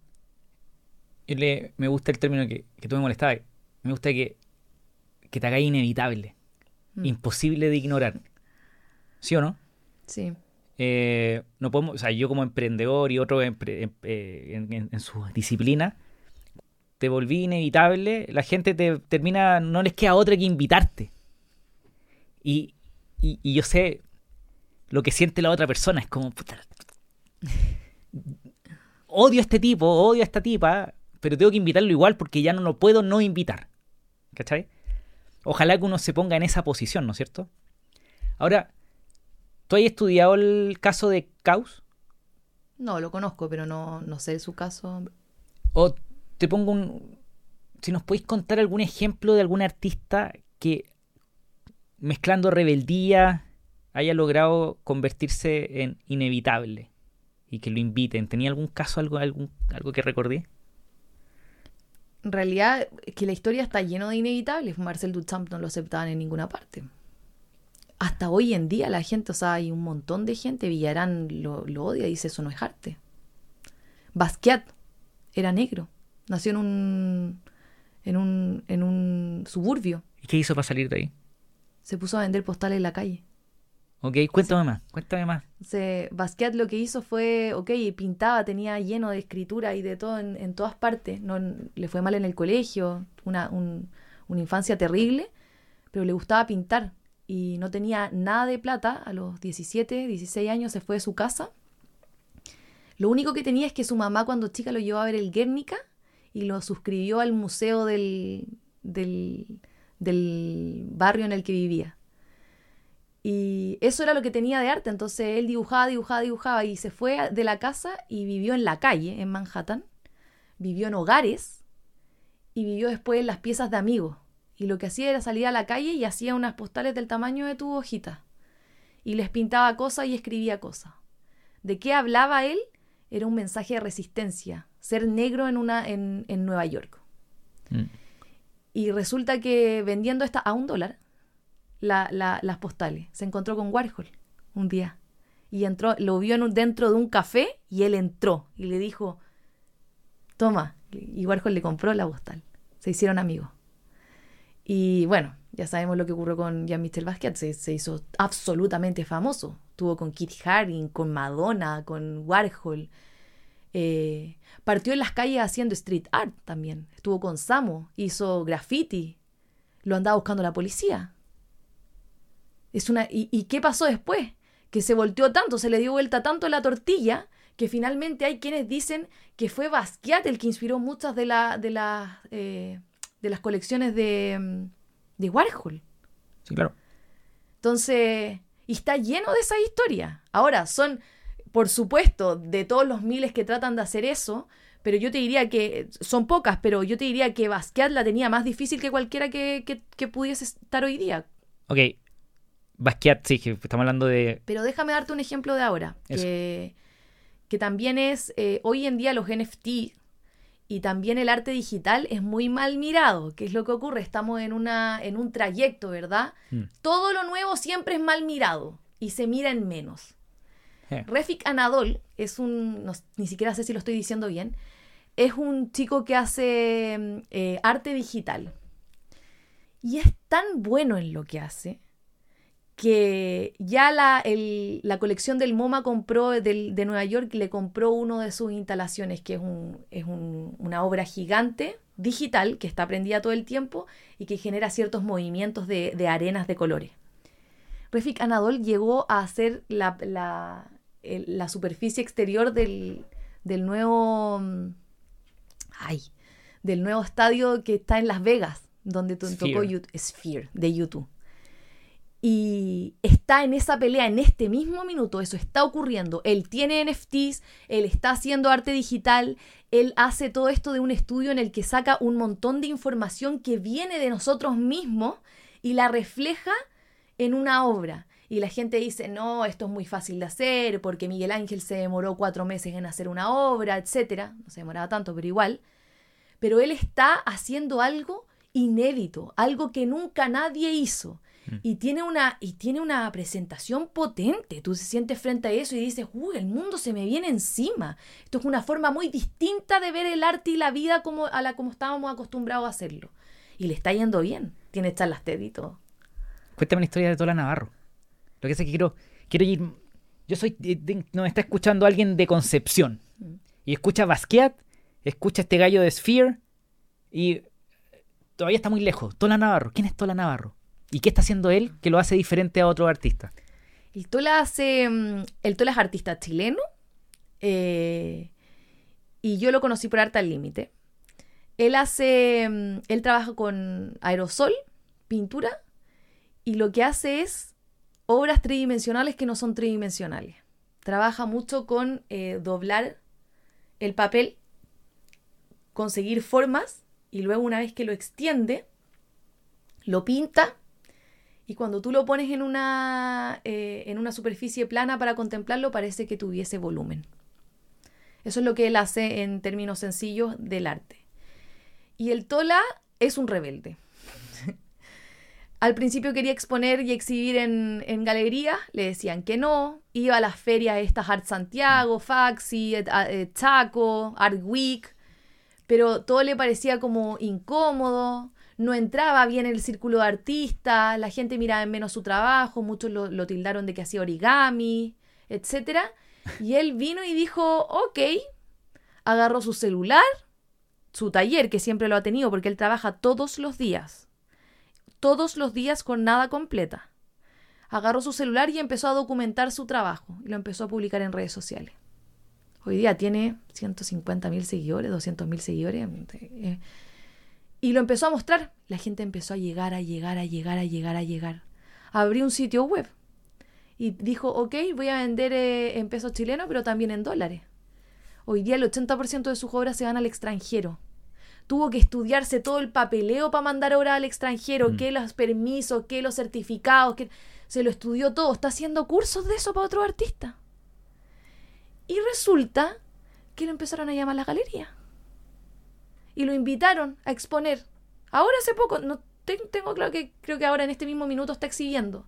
S2: Yo le- me gusta el término que, que tú me molestabas. Me gusta que, que te haga inevitable,
S1: Mm.
S2: imposible de ignorar. ¿Sí o no?
S1: Sí.
S2: Eh, no podemos, o sea, yo como emprendedor y otro empre- em- eh, en, en- en su disciplina, te volví inevitable, la gente te termina, no les queda otra que invitarte. Y, y, y yo sé lo que siente la otra persona, es como, puta, odio a este tipo, odio a esta tipa, pero tengo que invitarlo igual porque ya no lo puedo no invitar. ¿Cachai? Ojalá que uno se ponga en esa posición, ¿no es cierto? Ahora, ¿tú has estudiado el caso de Caus?
S1: No, lo conozco, pero no, no sé su caso.
S2: O te pongo un... Si nos podéis contar algún ejemplo de algún artista que mezclando rebeldía haya logrado convertirse en inevitable y que lo inviten. ¿Tenía algún caso, algo, algún, algo que recordé?
S1: En realidad, es que la historia está lleno de inevitables. Marcel Duchamp no lo aceptaban en ninguna parte. Hasta hoy en día la gente, o sea, hay un montón de gente, Villarán lo, lo odia, dice eso no es arte. Basquiat era negro, nació en un, en un, en un suburbio,
S2: ¿Y qué hizo para salir de ahí?
S1: se puso a vender postales en la calle.
S2: Ok, cuéntame más, cuéntame más.
S1: Se, Basquiat lo que hizo fue, ok, pintaba, tenía lleno de escritura y de todo en, en todas partes. No, le fue mal en el colegio, una, un- una infancia terrible, pero le gustaba pintar y no tenía nada de plata. A los 17, 16 años se fue de su casa. Lo único que tenía es que su mamá cuando chica lo llevó a ver el Guernica y lo suscribió al museo del, del, del barrio en el que vivía. Y eso era lo que tenía de arte. Entonces él dibujaba, dibujaba, dibujaba y se fue de la casa y vivió en la calle, en Manhattan. Vivió en hogares y vivió después en las piezas de amigos. Y lo que hacía era salir a la calle y hacía unas postales del tamaño de tu hojita. Y les pintaba cosas y escribía cosas. ¿De qué hablaba él? Era un mensaje de resistencia. Ser negro en, una, en, en Nueva York.
S2: Mm.
S1: Y resulta que vendiendo esta a un dólar, la- la- las postales, se encontró con Warhol un día. Y entró, lo vio un- dentro de un café y él entró y le dijo, toma. Y Warhol le compró la postal. Se hicieron amigos. Y bueno, ya sabemos lo que ocurrió con Jean-Michel Basquiat. Se, se hizo absolutamente famoso. Estuvo con Kit Haring, con Madonna, con Warhol. Eh, partió en las calles haciendo street art también. Estuvo con Samo, hizo graffiti. Lo andaba buscando la policía. Es una, ¿y, y qué pasó después? Que se volteó tanto, se le dio vuelta tanto la tortilla, que finalmente hay quienes dicen que fue Basquiat el que inspiró muchas de, la, de, las, eh, de las colecciones de, mm, de Warhol.
S2: Sí, claro.
S1: Entonces, y está lleno de esa historia. Ahora, son, por supuesto, de todos los miles que tratan de hacer eso, pero yo te diría que son pocas, pero yo te diría que Basquiat la tenía más difícil que cualquiera que, que- que pudiese estar hoy día.
S2: Ok. Basquiat, sí, que estamos hablando de.
S1: Pero déjame darte un ejemplo de ahora, que, que también es, eh, hoy en día los NFT y también el arte digital es muy mal mirado. ¿Qué es lo que ocurre? Estamos en, una, en un trayecto, ¿verdad?
S2: Mm.
S1: Todo lo nuevo siempre es mal mirado y se mira en menos.
S2: Eh.
S1: Refik Anadol es un, no- ni siquiera sé si lo estoy diciendo bien, es un chico que hace mm, eh, arte digital. Y es tan bueno en lo que hace que ya la, el- la colección del MoMA compró del- de Nueva York le compró uno de sus instalaciones, que es, un- es un- una obra gigante digital que está prendida todo el tiempo y que genera ciertos movimientos de, de arenas de colores. Refik Anadol llegó a hacer la, la- el- la superficie exterior del, del nuevo. Ay, del nuevo estadio que está en Las Vegas, donde tocó
S2: Sphere
S1: de YouTube. Y está en esa pelea en este mismo minuto, eso está ocurriendo. Él tiene NFTs, él está haciendo arte digital, él hace todo esto de un estudio en el que saca un montón de información que viene de nosotros mismos y la refleja en una obra. Y la gente dice, no, esto es muy fácil de hacer, porque Miguel Ángel se demoró cuatro meses en hacer una obra, etcétera. No se demoraba tanto, pero igual. Pero él está haciendo algo inédito, algo que nunca nadie hizo. Y tiene, una, y tiene una presentación potente. Tú se sientes frente a eso y dices, uy, el mundo se me viene encima. Esto es una forma muy distinta de ver el arte y la vida como, a la como estábamos acostumbrados a hacerlo. Y le está yendo bien. Tiene charlas TED y todo.
S2: Cuéntame la historia de Tola Navarro. Lo que sé es que quiero, quiero ir. Yo soy. de- Nos está escuchando alguien de Concepción. Y escucha Basquiat, escucha este gallo de Sphere. Y todavía está muy lejos. Tola Navarro. ¿Quién es Tola Navarro? ¿Y qué está haciendo él que lo hace diferente a otros artistas?
S1: El Tola mm, El es artista chileno. eh, y yo lo conocí por Arte al Límite. Él hace. mm, Él trabaja con aerosol, pintura. Y lo que hace es obras tridimensionales que no son tridimensionales. Trabaja mucho con eh, doblar el papel, conseguir formas. Y luego, una vez que lo extiende, lo pinta y cuando tú lo pones en una, eh, en una superficie plana para contemplarlo, parece que tuviese volumen. Eso es lo que él hace en términos sencillos del arte. Y el Tola es un rebelde. Al principio quería exponer y exhibir en, en galerías, le decían que no. Iba a las ferias estas Art Santiago, Faxi, eh, Chaco, Art Week, pero todo le parecía como incómodo, no entraba bien en el círculo de artistas, la gente miraba en menos su trabajo, muchos lo, tildaron de que hacía origami, etc. Y él vino y dijo, ok, agarró su celular, su taller, que siempre lo ha tenido porque él trabaja todos los días, todos los días con nada completa. Agarró su celular y empezó a documentar su trabajo y lo empezó a publicar en redes sociales. Hoy día tiene 150 mil seguidores, 200 mil seguidores. eh, y lo empezó a mostrar. La gente empezó a llegar, a llegar, a llegar, a llegar, a llegar. Abrió un sitio web. Y dijo, ok, voy a vender eh, en pesos chilenos, pero también en dólares. Hoy día el 80% de sus obras se van al extranjero. Tuvo que estudiarse todo el papeleo para mandar obras al extranjero,
S2: Mm.
S1: que los permisos, que los certificados, que se lo estudió todo. Está haciendo cursos de eso para otros artistas. Y resulta que lo empezaron a llamar a la galería. Y lo invitaron a exponer. Ahora hace poco, no te- tengo claro que creo que ahora en este mismo minuto está exhibiendo.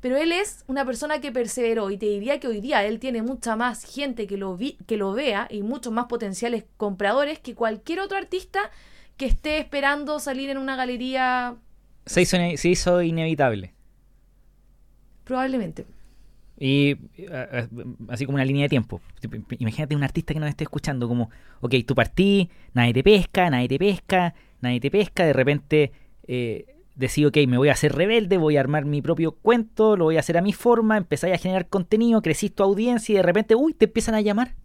S1: Pero él es una persona que perseveró y te diría que hoy día él tiene mucha más gente que lo, vi- que lo vea y muchos más potenciales compradores que cualquier otro artista que esté esperando salir en una galería
S2: Se hizo, se hizo inevitable.
S1: probablemente.
S2: Y eh, eh, así como una línea de tiempo. Imagínate un artista que nos esté escuchando como, ok, tú partí, nadie te pesca, nadie te pesca, nadie te pesca, de repente eh, decís, ok, me voy a hacer rebelde, voy a armar mi propio cuento, lo voy a hacer a mi forma, empezáis a generar contenido, crecís tu audiencia y de repente, uy, te empiezan a llamar.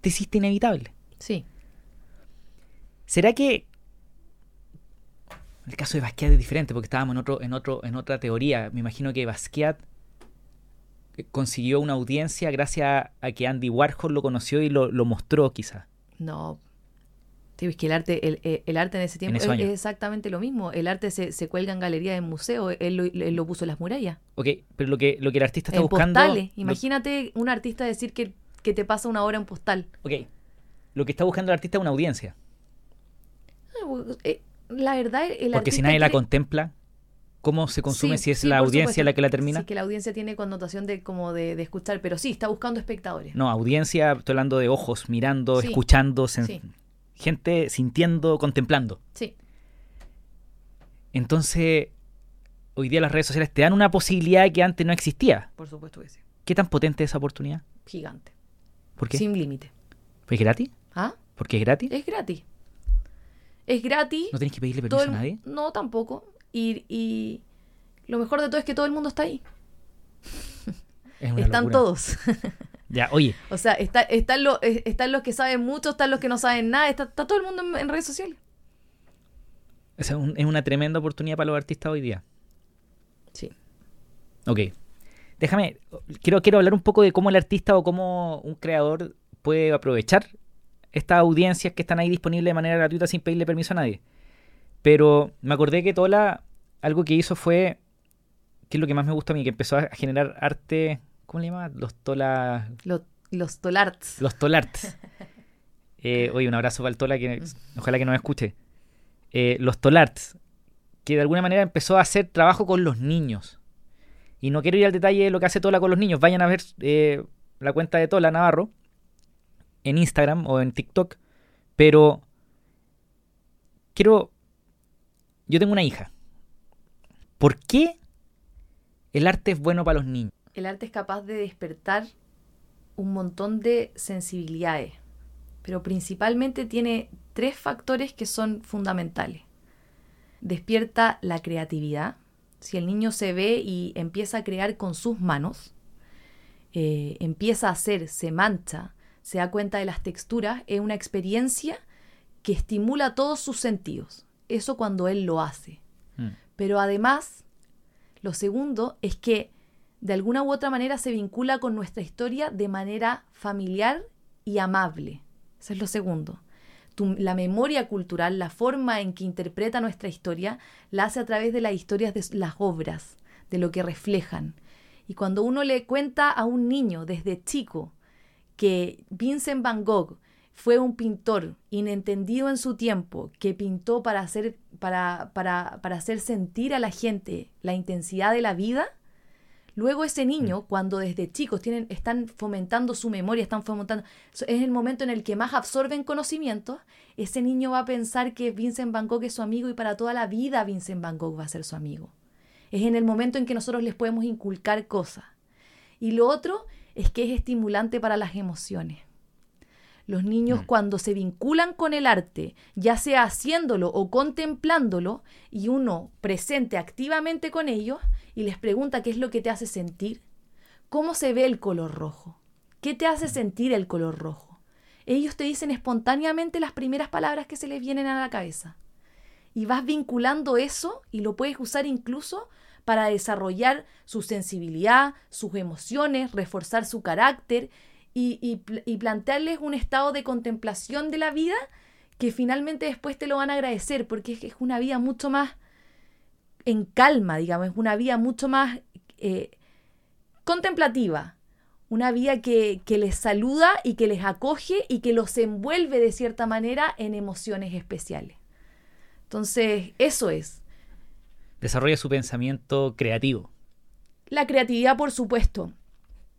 S2: Te hiciste inevitable.
S1: Sí.
S2: ¿Será que el caso de Basquiat es diferente porque estábamos en otro, en otro, en otra teoría? Me imagino que Basquiat consiguió una audiencia gracias a que Andy Warhol lo conoció y lo, lo mostró, quizás.
S1: No. Es que el arte, el, el- el arte en ese tiempo es, exactamente lo mismo. El arte se, se cuelga en galerías, en museos. Él lo, él lo puso en las murallas.
S2: Ok, pero lo que, lo que el artista está
S1: en
S2: buscando.
S1: postales.
S2: lo-
S1: Imagínate un artista decir que, que te pasa una hora en postal.
S2: ok, lo que está buscando el artista es una audiencia.
S1: Eh, La verdad, el
S2: Porque si
S1: artista
S2: nadie la contempla, ¿cómo se consume
S1: Sí,
S2: si es
S1: sí,
S2: la
S1: por
S2: audiencia
S1: supuesto.
S2: la que la termina?
S1: Sí, que la audiencia tiene connotación de como de, de escuchar, pero sí, está buscando espectadores.
S2: No, audiencia, estoy hablando de ojos, mirando,
S1: Sí.
S2: escuchando, gente sintiendo, contemplando.
S1: Sí,
S2: Entonces, hoy día las redes sociales te dan una posibilidad que antes no existía.
S1: por supuesto que sí.
S2: ¿Qué tan potente es esa oportunidad?
S1: Gigante.
S2: ¿Por qué?
S1: Sin límite.
S2: ¿Es gratis?
S1: ¿Ah?
S2: ¿Porque es gratis?
S1: Es gratis. Es gratis.
S2: ¿No tienes que pedirle permiso
S1: el-
S2: a nadie?
S1: No, tampoco. Y, y lo mejor de todo es que todo el mundo está ahí.
S2: Es
S1: Están
S2: locura.
S1: todos.
S2: Ya, oye,
S1: o sea, está, están, los, están los que saben mucho, están los que no saben nada, está, está todo el mundo en, en redes sociales.
S2: o sea, un- es una tremenda oportunidad para los artistas hoy día.
S1: Sí.
S2: Ok. Déjame, quiero, quiero hablar un poco de cómo el artista o cómo un creador puede aprovechar estas audiencias que están ahí disponibles de manera gratuita sin pedirle permiso a nadie. Pero me acordé que Tola, algo que hizo fue, que es lo que más me gusta a mí, que empezó a generar arte, ¿cómo le llama? Los Tola,
S1: Los, los Tolarts.
S2: los Tolarts. Eh, oye, un abrazo para el Tola, que ojalá que nos escuche. Eh, los Tolarts, que de alguna manera empezó a hacer trabajo con los niños. Y no quiero ir al detalle de lo que hace Tola con los niños. Vayan a ver eh, la cuenta de Tola Navarro en Instagram o en TikTok. Pero quiero... Yo tengo una hija. ¿Por qué el arte es bueno para los niños?
S1: El arte es capaz de despertar un montón de sensibilidades, pero principalmente tiene tres factores que son fundamentales. Despierta la creatividad. Si el niño se ve y empieza a crear con sus manos, eh, empieza a hacer, se mancha, se da cuenta de las texturas, es una experiencia que estimula todos sus sentidos. Eso cuando él lo hace.
S2: Mm.
S1: Pero además, lo segundo es que de alguna u otra manera se vincula con nuestra historia de manera familiar y amable. Eso es lo segundo. Tu- la memoria cultural, la forma en que interpreta nuestra historia, la hace a través de las historias de las obras, de lo que reflejan. Y cuando uno le cuenta a un niño desde chico que Vincent Van Gogh fue un pintor inentendido en su tiempo, que pintó para hacer, para, para, para hacer sentir a la gente la intensidad de la vida, luego ese niño, cuando desde chicos tienen, están fomentando su memoria, están fomentando, es el momento en el que más absorben conocimientos, ese niño va a pensar que Vincent Van Gogh es su amigo y para toda la vida Vincent Van Gogh va a ser su amigo. Es en el momento en que nosotros les podemos inculcar cosas. Y lo otro es que es estimulante para las emociones. Los niños
S2: Mm.
S1: cuando se vinculan con el arte, ya sea haciéndolo o contemplándolo, y uno presente activamente con ellos y les pregunta qué es lo que te hace sentir, cómo se ve el color rojo, ¿Qué te hace sentir el color rojo? Ellos te dicen espontáneamente las primeras palabras que se les vienen a la cabeza. Y vas vinculando eso y lo puedes usar incluso para desarrollar su sensibilidad, sus emociones, reforzar su carácter y, plantearles un estado de contemplación de la vida que finalmente después te lo van a agradecer porque es, es una vida mucho más en calma, digamos, es una vida mucho más eh, contemplativa, una vida que, que, les saluda y que les acoge y que los envuelve de cierta manera en emociones especiales. Entonces, eso es.
S2: Desarrolla su pensamiento creativo.
S1: La creatividad, por supuesto.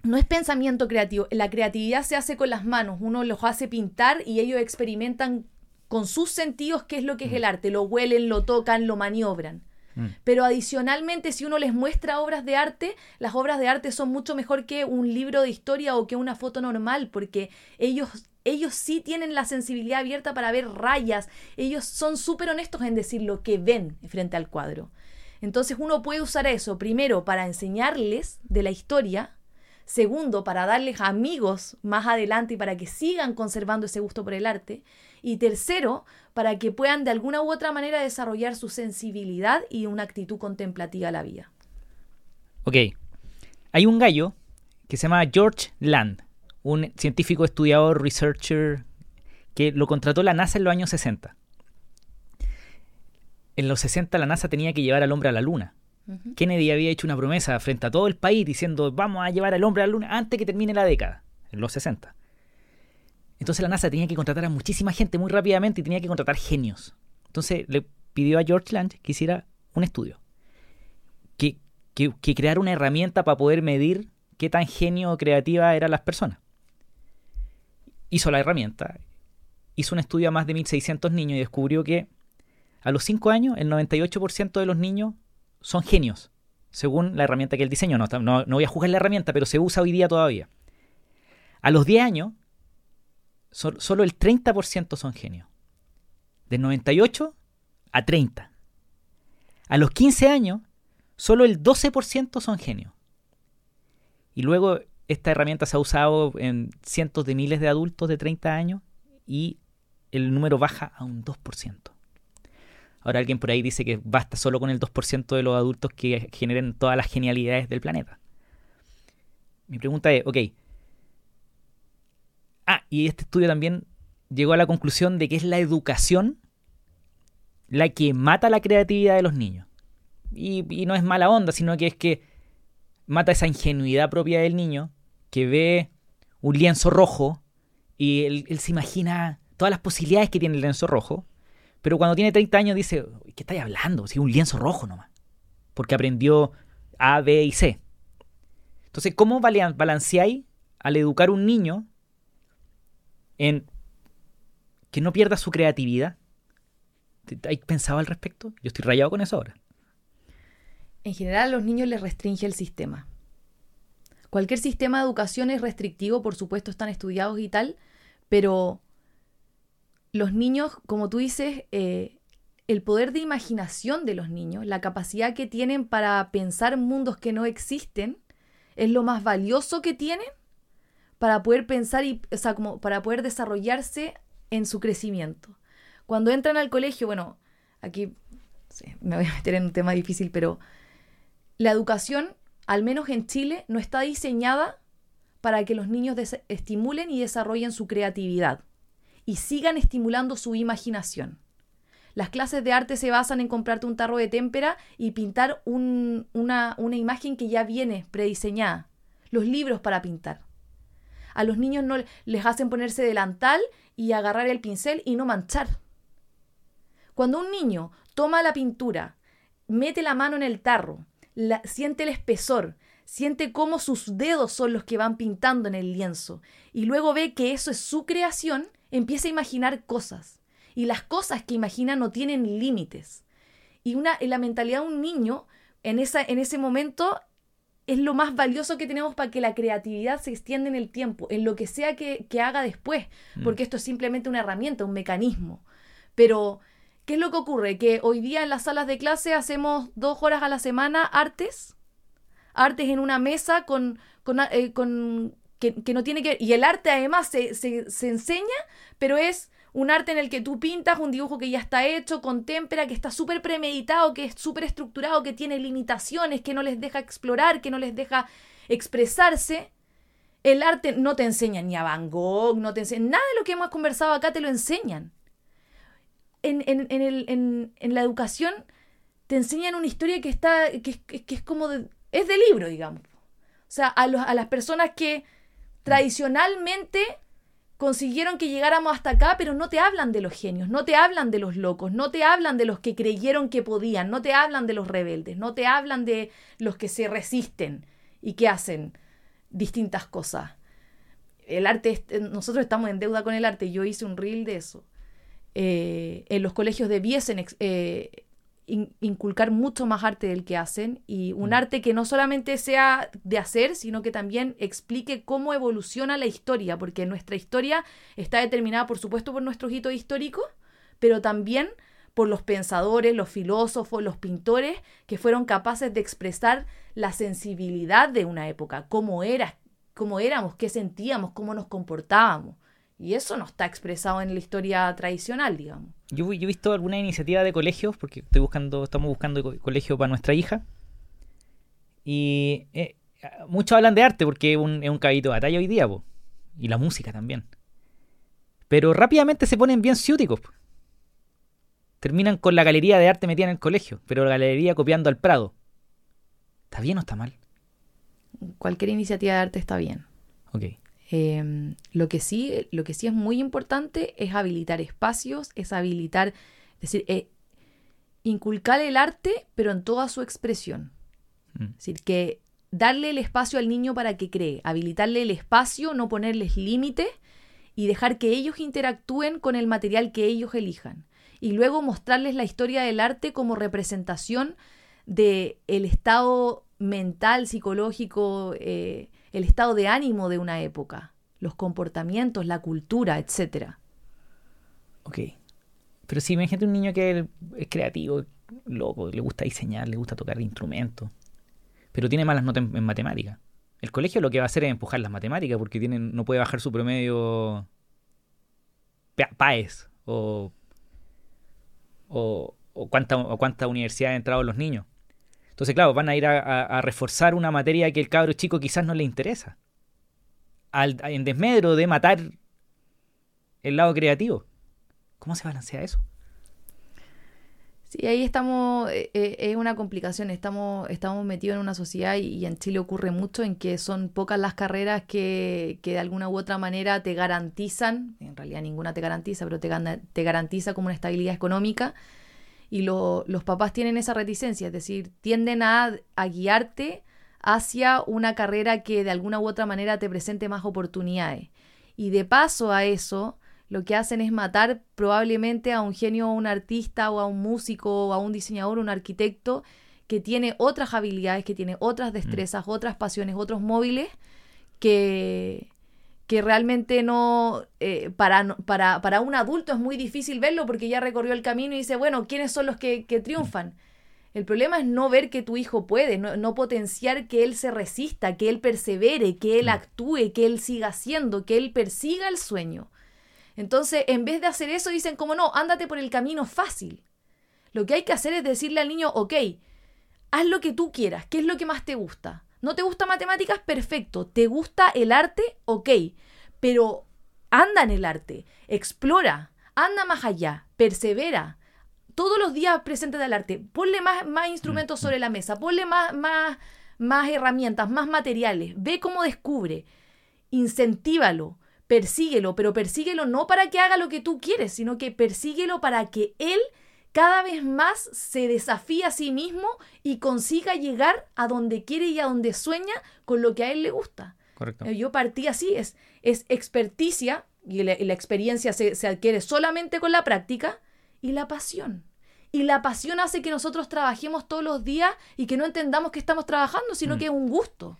S1: No es pensamiento creativo. La creatividad se hace con las manos. Uno los hace pintar y ellos experimentan con sus sentidos qué es lo que es el arte. Lo huelen, lo tocan, lo maniobran. Mm. Pero adicionalmente, si uno les muestra obras de arte, las obras de arte son mucho mejor que un libro de historia o que una foto normal, porque ellos, ellos sí tienen la sensibilidad abierta para ver rayas, ellos son súper honestos en decir lo que ven frente al cuadro. Entonces uno puede usar eso, primero, para enseñarles de la historia, segundo, para darles amigos más adelante y para que sigan conservando ese gusto por el arte, y tercero, para que puedan de alguna u otra manera desarrollar su sensibilidad y una actitud contemplativa a la vida.
S2: Ok, hay un gallo que se llama George Land, un científico estudiador, researcher, que lo contrató la NASA en los años 60. En los 60 la NASA tenía que llevar al hombre a la Luna. Kennedy había hecho una promesa frente a todo el país diciendo vamos a llevar al hombre a la Luna antes que termine la década, en los 60. Entonces la NASA tenía que contratar a muchísima gente muy rápidamente y tenía que contratar genios. Entonces le pidió a George Land que hiciera un estudio. Que, que, que creara una herramienta para poder medir qué tan genio o creativa eran las personas. Hizo la herramienta, hizo un estudio a más de 1.600 niños y descubrió que a los 5 años el 98% de los niños son genios, según la herramienta que él diseñó. No, no, voy a juzgar la herramienta, pero se usa hoy día todavía. A los 10 años solo el 30% son genios. De 98 a 30. A los 15 años, solo el 12% son genios. Y luego esta herramienta se ha usado en cientos de miles de adultos de 30 años y el número baja a un 2%. Ahora alguien por ahí dice que basta solo con el 2% de los adultos que generen todas las genialidades del planeta. Mi pregunta es, ok, Ah, y este estudio también llegó a la conclusión de que es la educación la que mata la creatividad de los niños. Y, no es mala onda, sino que es que mata esa ingenuidad propia del niño que ve un lienzo rojo y él, se imagina todas las posibilidades que tiene el lienzo rojo, pero cuando tiene 30 años dice, ¿qué estáis hablando? Si un lienzo rojo nomás. Porque aprendió A, B y C. Entonces, ¿cómo balanceáis al educar un niño en que no pierda su creatividad. ¿Hay pensado al respecto? Yo estoy rayado con eso ahora.
S1: En general a los niños les restringe el sistema. Cualquier sistema de educación es restrictivo, por supuesto están estudiados y tal, pero los niños, como tú dices, eh, el poder de imaginación de los niños, la capacidad que tienen para pensar mundos que no existen, es lo más valioso que tienen para poder pensar y, o sea, como para poder desarrollarse en su crecimiento. Cuando entran al colegio, bueno, aquí me voy a meter en un tema difícil, pero la educación, al menos en Chile, no está diseñada para que los niños estimulen y desarrollen su creatividad y sigan estimulando su imaginación. Las clases de arte se basan en comprarte un tarro de témpera y pintar una, una imagen que ya viene prediseñada. Los libros para pintar. A los niños no les hacen ponerse delantal y agarrar el pincel y no manchar. Cuando un niño toma la pintura, mete la mano en el tarro, siente el espesor, siente cómo sus dedos son los que van pintando en el lienzo y luego ve que eso es su creación, empieza a imaginar cosas. Y las cosas que imagina no tienen límites. Y una, la mentalidad de un niño, en, esa, en ese momento, es lo más valioso que tenemos para que la creatividad se extienda en el tiempo, en lo que sea que, haga después, mm. porque esto es simplemente una herramienta, un mecanismo. Pero, ¿qué es lo que ocurre? Que hoy día en las salas de clase hacemos dos horas a la semana artes, artes en una mesa con, con, eh, que, no tiene que... Y el arte además se, se, enseña, pero es un arte en el que tú pintas un dibujo que ya está hecho, con témpera, que está súper premeditado, que es súper estructurado, que tiene limitaciones, que no les deja explorar, que no les deja expresarse. El arte no te enseña ni a Van Gogh, no te enseña... Nada de lo que hemos conversado acá te lo enseñan. En, en, en, el, en la educación te enseñan una historia que está, que, que es como de, es de libro, digamos. O sea, a, a las personas que tradicionalmente consiguieron que llegáramos hasta acá, pero no te hablan de los genios, no te hablan de los locos, no te hablan de los que creyeron que podían, no te hablan de los rebeldes, no te hablan de los que se resisten y que hacen distintas cosas. El arte, nosotros estamos en deuda con el arte, yo hice un reel de eso. Eh, en los colegios debiesen eh, inculcar mucho más arte del que hacen y un mm. arte que no solamente sea de hacer, sino que también explique cómo evoluciona la historia, porque nuestra historia está determinada, por supuesto, por nuestros hitos históricos, pero también por los pensadores, los filósofos, los pintores que fueron capaces de expresar la sensibilidad de una época, cómo era, cómo éramos, qué sentíamos, cómo nos comportábamos. Y eso no está expresado en la historia tradicional, digamos.
S2: Yo, he visto alguna iniciativa de colegios, porque estoy buscando, estamos buscando colegio para nuestra hija. Y eh, muchos hablan de arte porque es un, es un caballito de batalla hoy día, y la música también. Pero rápidamente se ponen bien ciúticos. Terminan con la galería de arte metida en el colegio, pero la galería copiando al Prado. ¿Está bien o está mal?
S1: Cualquier iniciativa de arte está bien.
S2: Ok.
S1: Em, lo, que sí, lo que sí es muy importante es habilitar espacios, es habilitar, es decir, eh, inculcar el arte, pero en toda su expresión. Mm. Es decir, que darle el espacio al niño para que cree, habilitarle el espacio, no ponerles límites y dejar que ellos interactúen con el material que ellos elijan. Y luego mostrarles la historia del arte como representación del el estado mental, psicológico, eh, el estado de ánimo de una época, los comportamientos, la cultura, etc.
S2: Ok. Pero si imagínate un niño que es creativo, loco, le gusta diseñar, le gusta tocar instrumentos, pero tiene malas notas en, matemáticas. El colegio lo que va a hacer es empujar las matemáticas porque tiene, no puede bajar su promedio PAES o, o, o cuánta, o cuánta universidad han entrado los niños. Entonces, claro, van a ir a, reforzar una materia que el cabro chico quizás no le interesa. Al, en desmedro de matar el lado creativo. ¿Cómo se balancea eso?
S1: Sí, ahí estamos, eh, eh, es una complicación, estamos, estamos metidos en una sociedad y, en Chile ocurre mucho en que son pocas las carreras que, que, de alguna u otra manera te garantizan, en realidad ninguna te garantiza, pero te, te garantiza como una estabilidad económica y los papás tienen esa reticencia, es decir, tienden a, guiarte hacia una carrera que de alguna u otra manera te presente más oportunidades. Y de paso a eso, lo que hacen es matar probablemente a un genio o un artista o a un músico o a un diseñador o un arquitecto que tiene otras habilidades, que tiene otras mm. destrezas, otras pasiones, otros móviles que, que realmente no, eh, para, para, para, un adulto es muy difícil verlo porque ya recorrió el camino y dice, bueno, ¿quiénes son los que, triunfan? El problema es no ver que tu hijo puede, no, potenciar que él se resista, que él persevere, que él actúe, que él siga haciendo, que él persiga el sueño. Entonces, en vez de hacer eso, dicen como no, ándate por el camino fácil. Lo que hay que hacer es decirle al niño, ok, haz lo que tú quieras, ¿qué es lo que más te gusta? ¿No te gusta matemáticas? Perfecto. ¿Te gusta el arte? Ok. Pero anda en el arte, explora, anda más allá, persevera. Todos los días presente del arte. Ponle más, más instrumentos mm, sobre mm. la mesa, ponle más, más, más herramientas, más materiales. Ve cómo descubre. Incentívalo, persíguelo, pero persíguelo no para que haga lo que tú quieres, sino que persíguelo para que él cada vez más se desafía a sí mismo y consiga llegar a donde quiere y a donde sueña con lo que a él le gusta.
S2: Correcto.
S1: Eh, yo partí así, es, es experticia y la, experiencia se, adquiere solamente con la práctica y la pasión. Y la pasión hace que nosotros trabajemos todos los días y que no entendamos que estamos trabajando, sino mm. que es un gusto.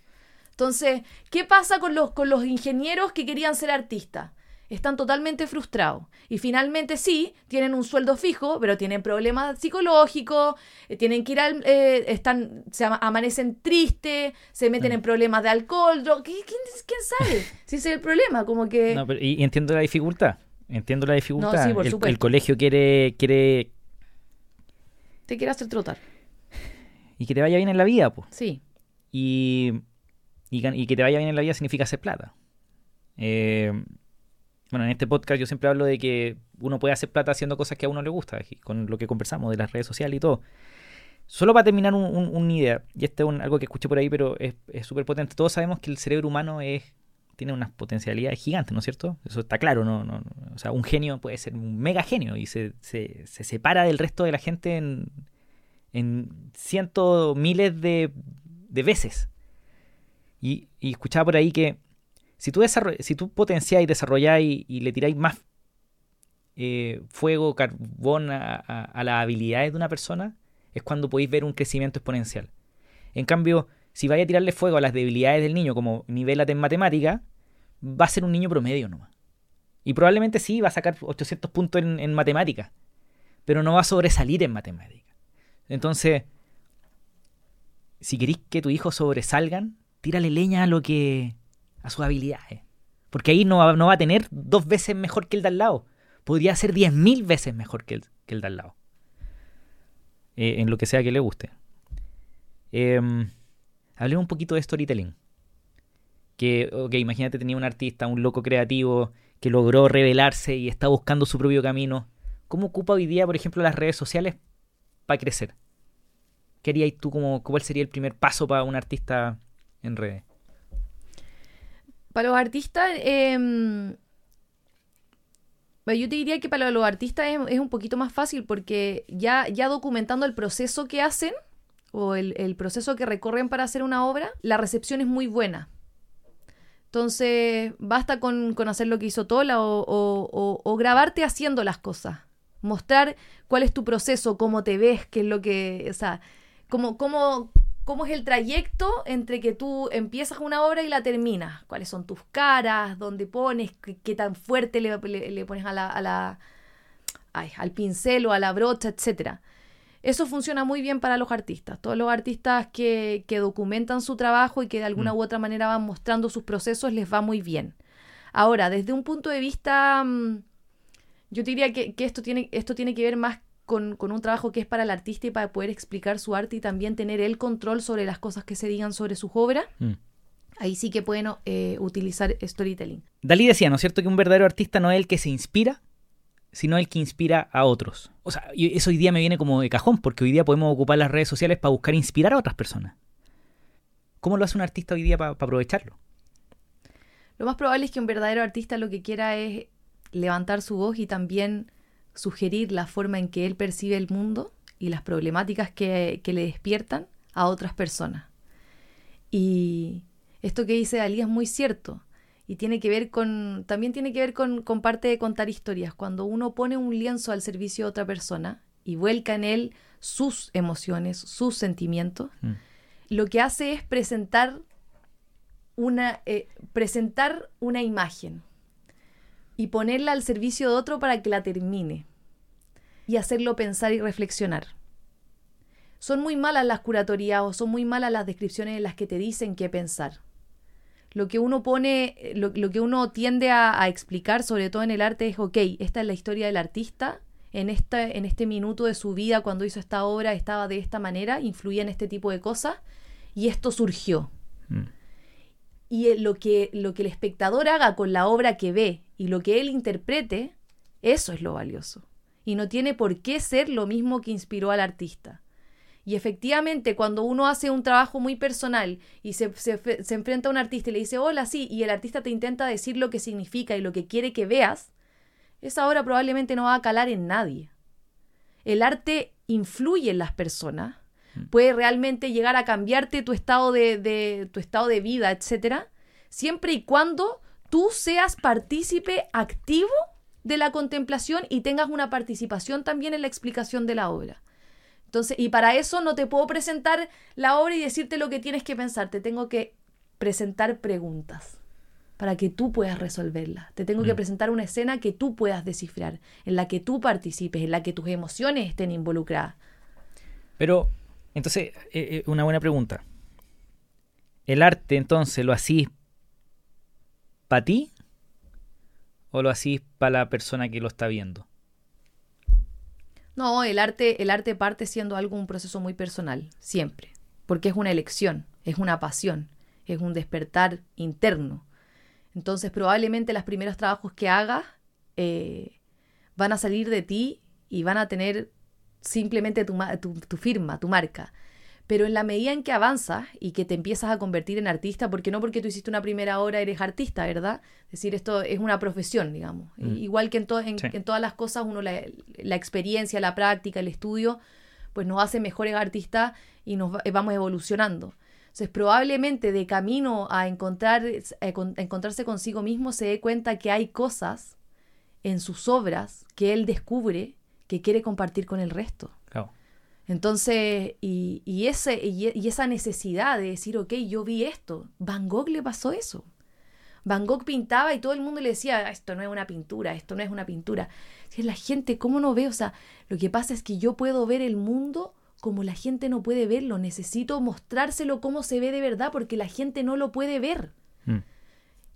S1: Entonces, ¿qué pasa con los, con los ingenieros que querían ser artistas? Están totalmente frustrados. Y finalmente sí, tienen un sueldo fijo, pero tienen problemas psicológicos, eh, tienen que ir al... Eh, están, se amanecen tristes, se meten en problemas de alcohol, ¿quién, sabe? si ese es el problema, como que...
S2: y, entiendo la dificultad, entiendo la dificultad. el, el, colegio quiere, quiere...
S1: Te quiere hacer trotar.
S2: Y que te vaya bien en la vida, pues.
S1: Sí.
S2: Y, y, que te vaya bien en la vida significa hacer plata. Eh, bueno, en este podcast yo siempre hablo de que uno puede hacer plata haciendo cosas que a uno le gusta, con lo que conversamos de las redes sociales y todo. Solo para terminar una idea, y este es algo que escuché por ahí, pero es súper potente. Todos sabemos que el cerebro humano es tiene unas potencialidades gigantes, ¿no es cierto? Eso está claro, ¿no? no, o sea, un genio puede ser un mega genio y se, se, separa del resto de la gente en, en cientos, miles de, de veces. Y, y escuchaba por ahí que si tú, si tú potenciáis, desarrolláis y, le tiráis más eh, fuego, carbón a, las habilidades de una persona, es cuando podéis ver un crecimiento exponencial. En cambio, si vais a tirarle fuego a las debilidades del niño, como nivelate en matemática, va a ser un niño promedio nomás. Y probablemente sí va a sacar 800 puntos en, en matemática, pero no va a sobresalir en matemática. Entonces, si queréis que tu hijo sobresalgan, tírale leña a lo que a sus habilidades. Porque ahí no va, no va a tener dos veces mejor que el de al lado. Podría ser diez mil veces mejor que el, que de al lado. Eh, en lo que sea que le guste. Em, hablemos un poquito de storytelling. Que, ok, imagínate tenía un artista, un loco creativo que logró revelarse y está buscando su propio camino. ¿Cómo ocupa hoy día, por ejemplo, las redes sociales para crecer? ¿Qué harías tú como cuál sería el primer paso para un artista en redes?
S1: Para los artistas, em, yo te diría que para los artistas es, un poquito más fácil porque ya, ya documentando el proceso que hacen o el, proceso que recorren para hacer una obra, la recepción es muy buena. Entonces, basta con, hacer lo que hizo Tola o, o, grabarte haciendo las cosas. Mostrar cuál es tu proceso, cómo te ves, qué es lo que. O sea, cómo, cómo, cómo es el trayecto entre que tú empiezas una obra y la terminas. Cuáles son tus caras, dónde pones, qué, tan fuerte le, pones a la, al pincel o a la brocha, etc. Eso funciona muy bien para los artistas. Todos los artistas que, documentan su trabajo y que de alguna mm. u otra manera van mostrando sus procesos les va muy bien. Ahora, desde un punto de vista, mm, yo diría que, que esto, tiene, esto tiene que ver más con, un trabajo que es para el artista y para poder explicar su arte y también tener el control sobre las cosas que se digan sobre sus obras. Mm. Ahí sí que pueden eh, utilizar storytelling.
S2: Dalí decía, ¿no es cierto?, que un verdadero artista no es el que se inspira, sino el que inspira a otros. O sea, eso hoy día me viene como de cajón, porque hoy día podemos ocupar las redes sociales para buscar inspirar a otras personas. ¿Cómo lo hace un artista hoy día para aprovecharlo?
S1: Lo más probable es que un verdadero artista lo que quiera es levantar su voz y también sugerir la forma en que él percibe el mundo y las problemáticas que, le despiertan a otras personas. Y esto que dice Dalí es muy cierto y tiene que ver con, también tiene que ver con, parte de contar historias. Cuando uno pone un lienzo al servicio de otra persona y vuelca en él sus emociones, sus sentimientos, mm. lo que hace es presentar una, eh, presentar una imagen y ponerla al servicio de otro para que la termine y hacerlo pensar y reflexionar. Son muy malas las curatorías o son muy malas las descripciones en las que te dicen qué pensar. Lo que uno pone, lo, que uno tiende a, explicar, sobre todo en el arte, es, ok, esta es la historia del artista, en, esta, en este minuto de su vida, cuando hizo esta obra, estaba de esta manera, influía en este tipo de cosas, y esto surgió. Mm. Y lo que, lo que el espectador haga con la obra que ve y lo que él interprete, eso es lo valioso. Y no tiene por qué ser lo mismo que inspiró al artista. Y efectivamente, cuando uno hace un trabajo muy personal y se, enfrenta a un artista y le dice, hola, sí, y el artista te intenta decir lo que significa y lo que quiere que veas, esa obra probablemente no va a calar en nadie. El arte influye en las personas. Puede realmente llegar a cambiarte tu estado de, de tu estado de vida, etcétera, siempre y cuando tú seas partícipe activo de la contemplación y tengas una participación también en la explicación de la obra. Entonces, y para eso no te puedo presentar la obra y decirte lo que tienes que pensar, te tengo que presentar preguntas para que tú puedas resolverla. Te tengo que
S2: Mm.
S1: presentar una escena que tú puedas descifrar, en la que tú participes, en la que tus emociones estén involucradas.
S2: Pero, entonces, eh, eh, una buena pregunta. ¿El arte entonces lo hacís para ti o lo hacís para la persona que lo está viendo?
S1: No, el arte, el arte parte siendo algo, un proceso muy personal, siempre, porque es una elección, es una pasión, es un despertar interno. Entonces, probablemente los primeros trabajos que hagas eh, van a salir de ti y van a tener simplemente tu, tu- tu firma, tu marca. Pero en la medida en que avanzas y que te empiezas a convertir en artista, porque no porque tú hiciste una primera obra eres artista, ¿verdad? Es decir, esto es una profesión, digamos.
S2: Mm.
S1: Igual que en, to- en,
S2: Sí.
S1: en todas las cosas, uno la, la experiencia, la práctica, el estudio, pues nos hace mejores artistas y nos va- vamos evolucionando. Entonces, probablemente de camino a encontrar, a con- a encontrarse consigo mismo, se dé cuenta que hay cosas en sus obras que él descubre que quiere compartir con el resto.
S2: Claro.
S1: Entonces, y, y ese, y, y esa necesidad de decir, ok, yo vi esto. Van Gogh le pasó eso. Van Gogh pintaba y todo el mundo le decía, esto no es una pintura, esto no es una pintura. Si la gente, ¿cómo no ve? O sea, lo que pasa es que yo puedo ver el mundo como la gente no puede verlo. Necesito mostrárselo cómo se ve de verdad porque la gente no lo puede ver.
S2: Mm.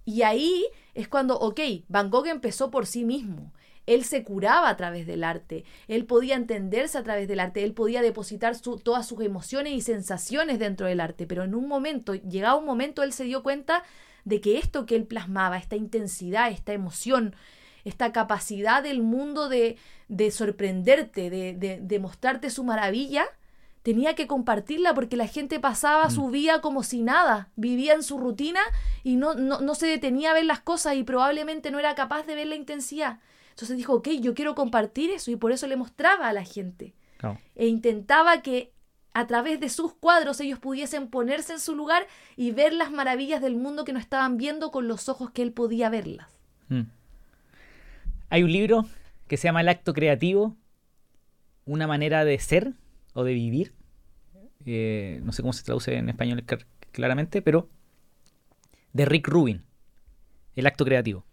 S1: Y ahí es cuando, ok, Van Gogh empezó por sí mismo. Él se curaba a través del arte, él podía entenderse a través del arte, él podía depositar su- todas sus emociones y sensaciones dentro del arte, pero en un momento, llegado un momento, él se dio cuenta de que esto que él plasmaba, esta intensidad, esta emoción, esta capacidad del mundo de, de sorprenderte, de, de, de mostrarte su maravilla, tenía que compartirla porque la gente pasaba su vida como si nada, vivía en su rutina y no, no, no se detenía a ver las cosas y probablemente no era capaz de ver la intensidad. Entonces dijo, ok, yo quiero compartir eso y por eso le mostraba a la gente e intentaba que a través de sus cuadros ellos pudiesen ponerse en su lugar y ver las maravillas del mundo que no estaban viendo con los ojos que él podía verlas.
S2: Mm. Hay un libro que se llama El acto creativo, una manera de ser o de vivir. Eh, no sé cómo se traduce en español clar- claramente, pero de Rick Rubin, El acto creativo.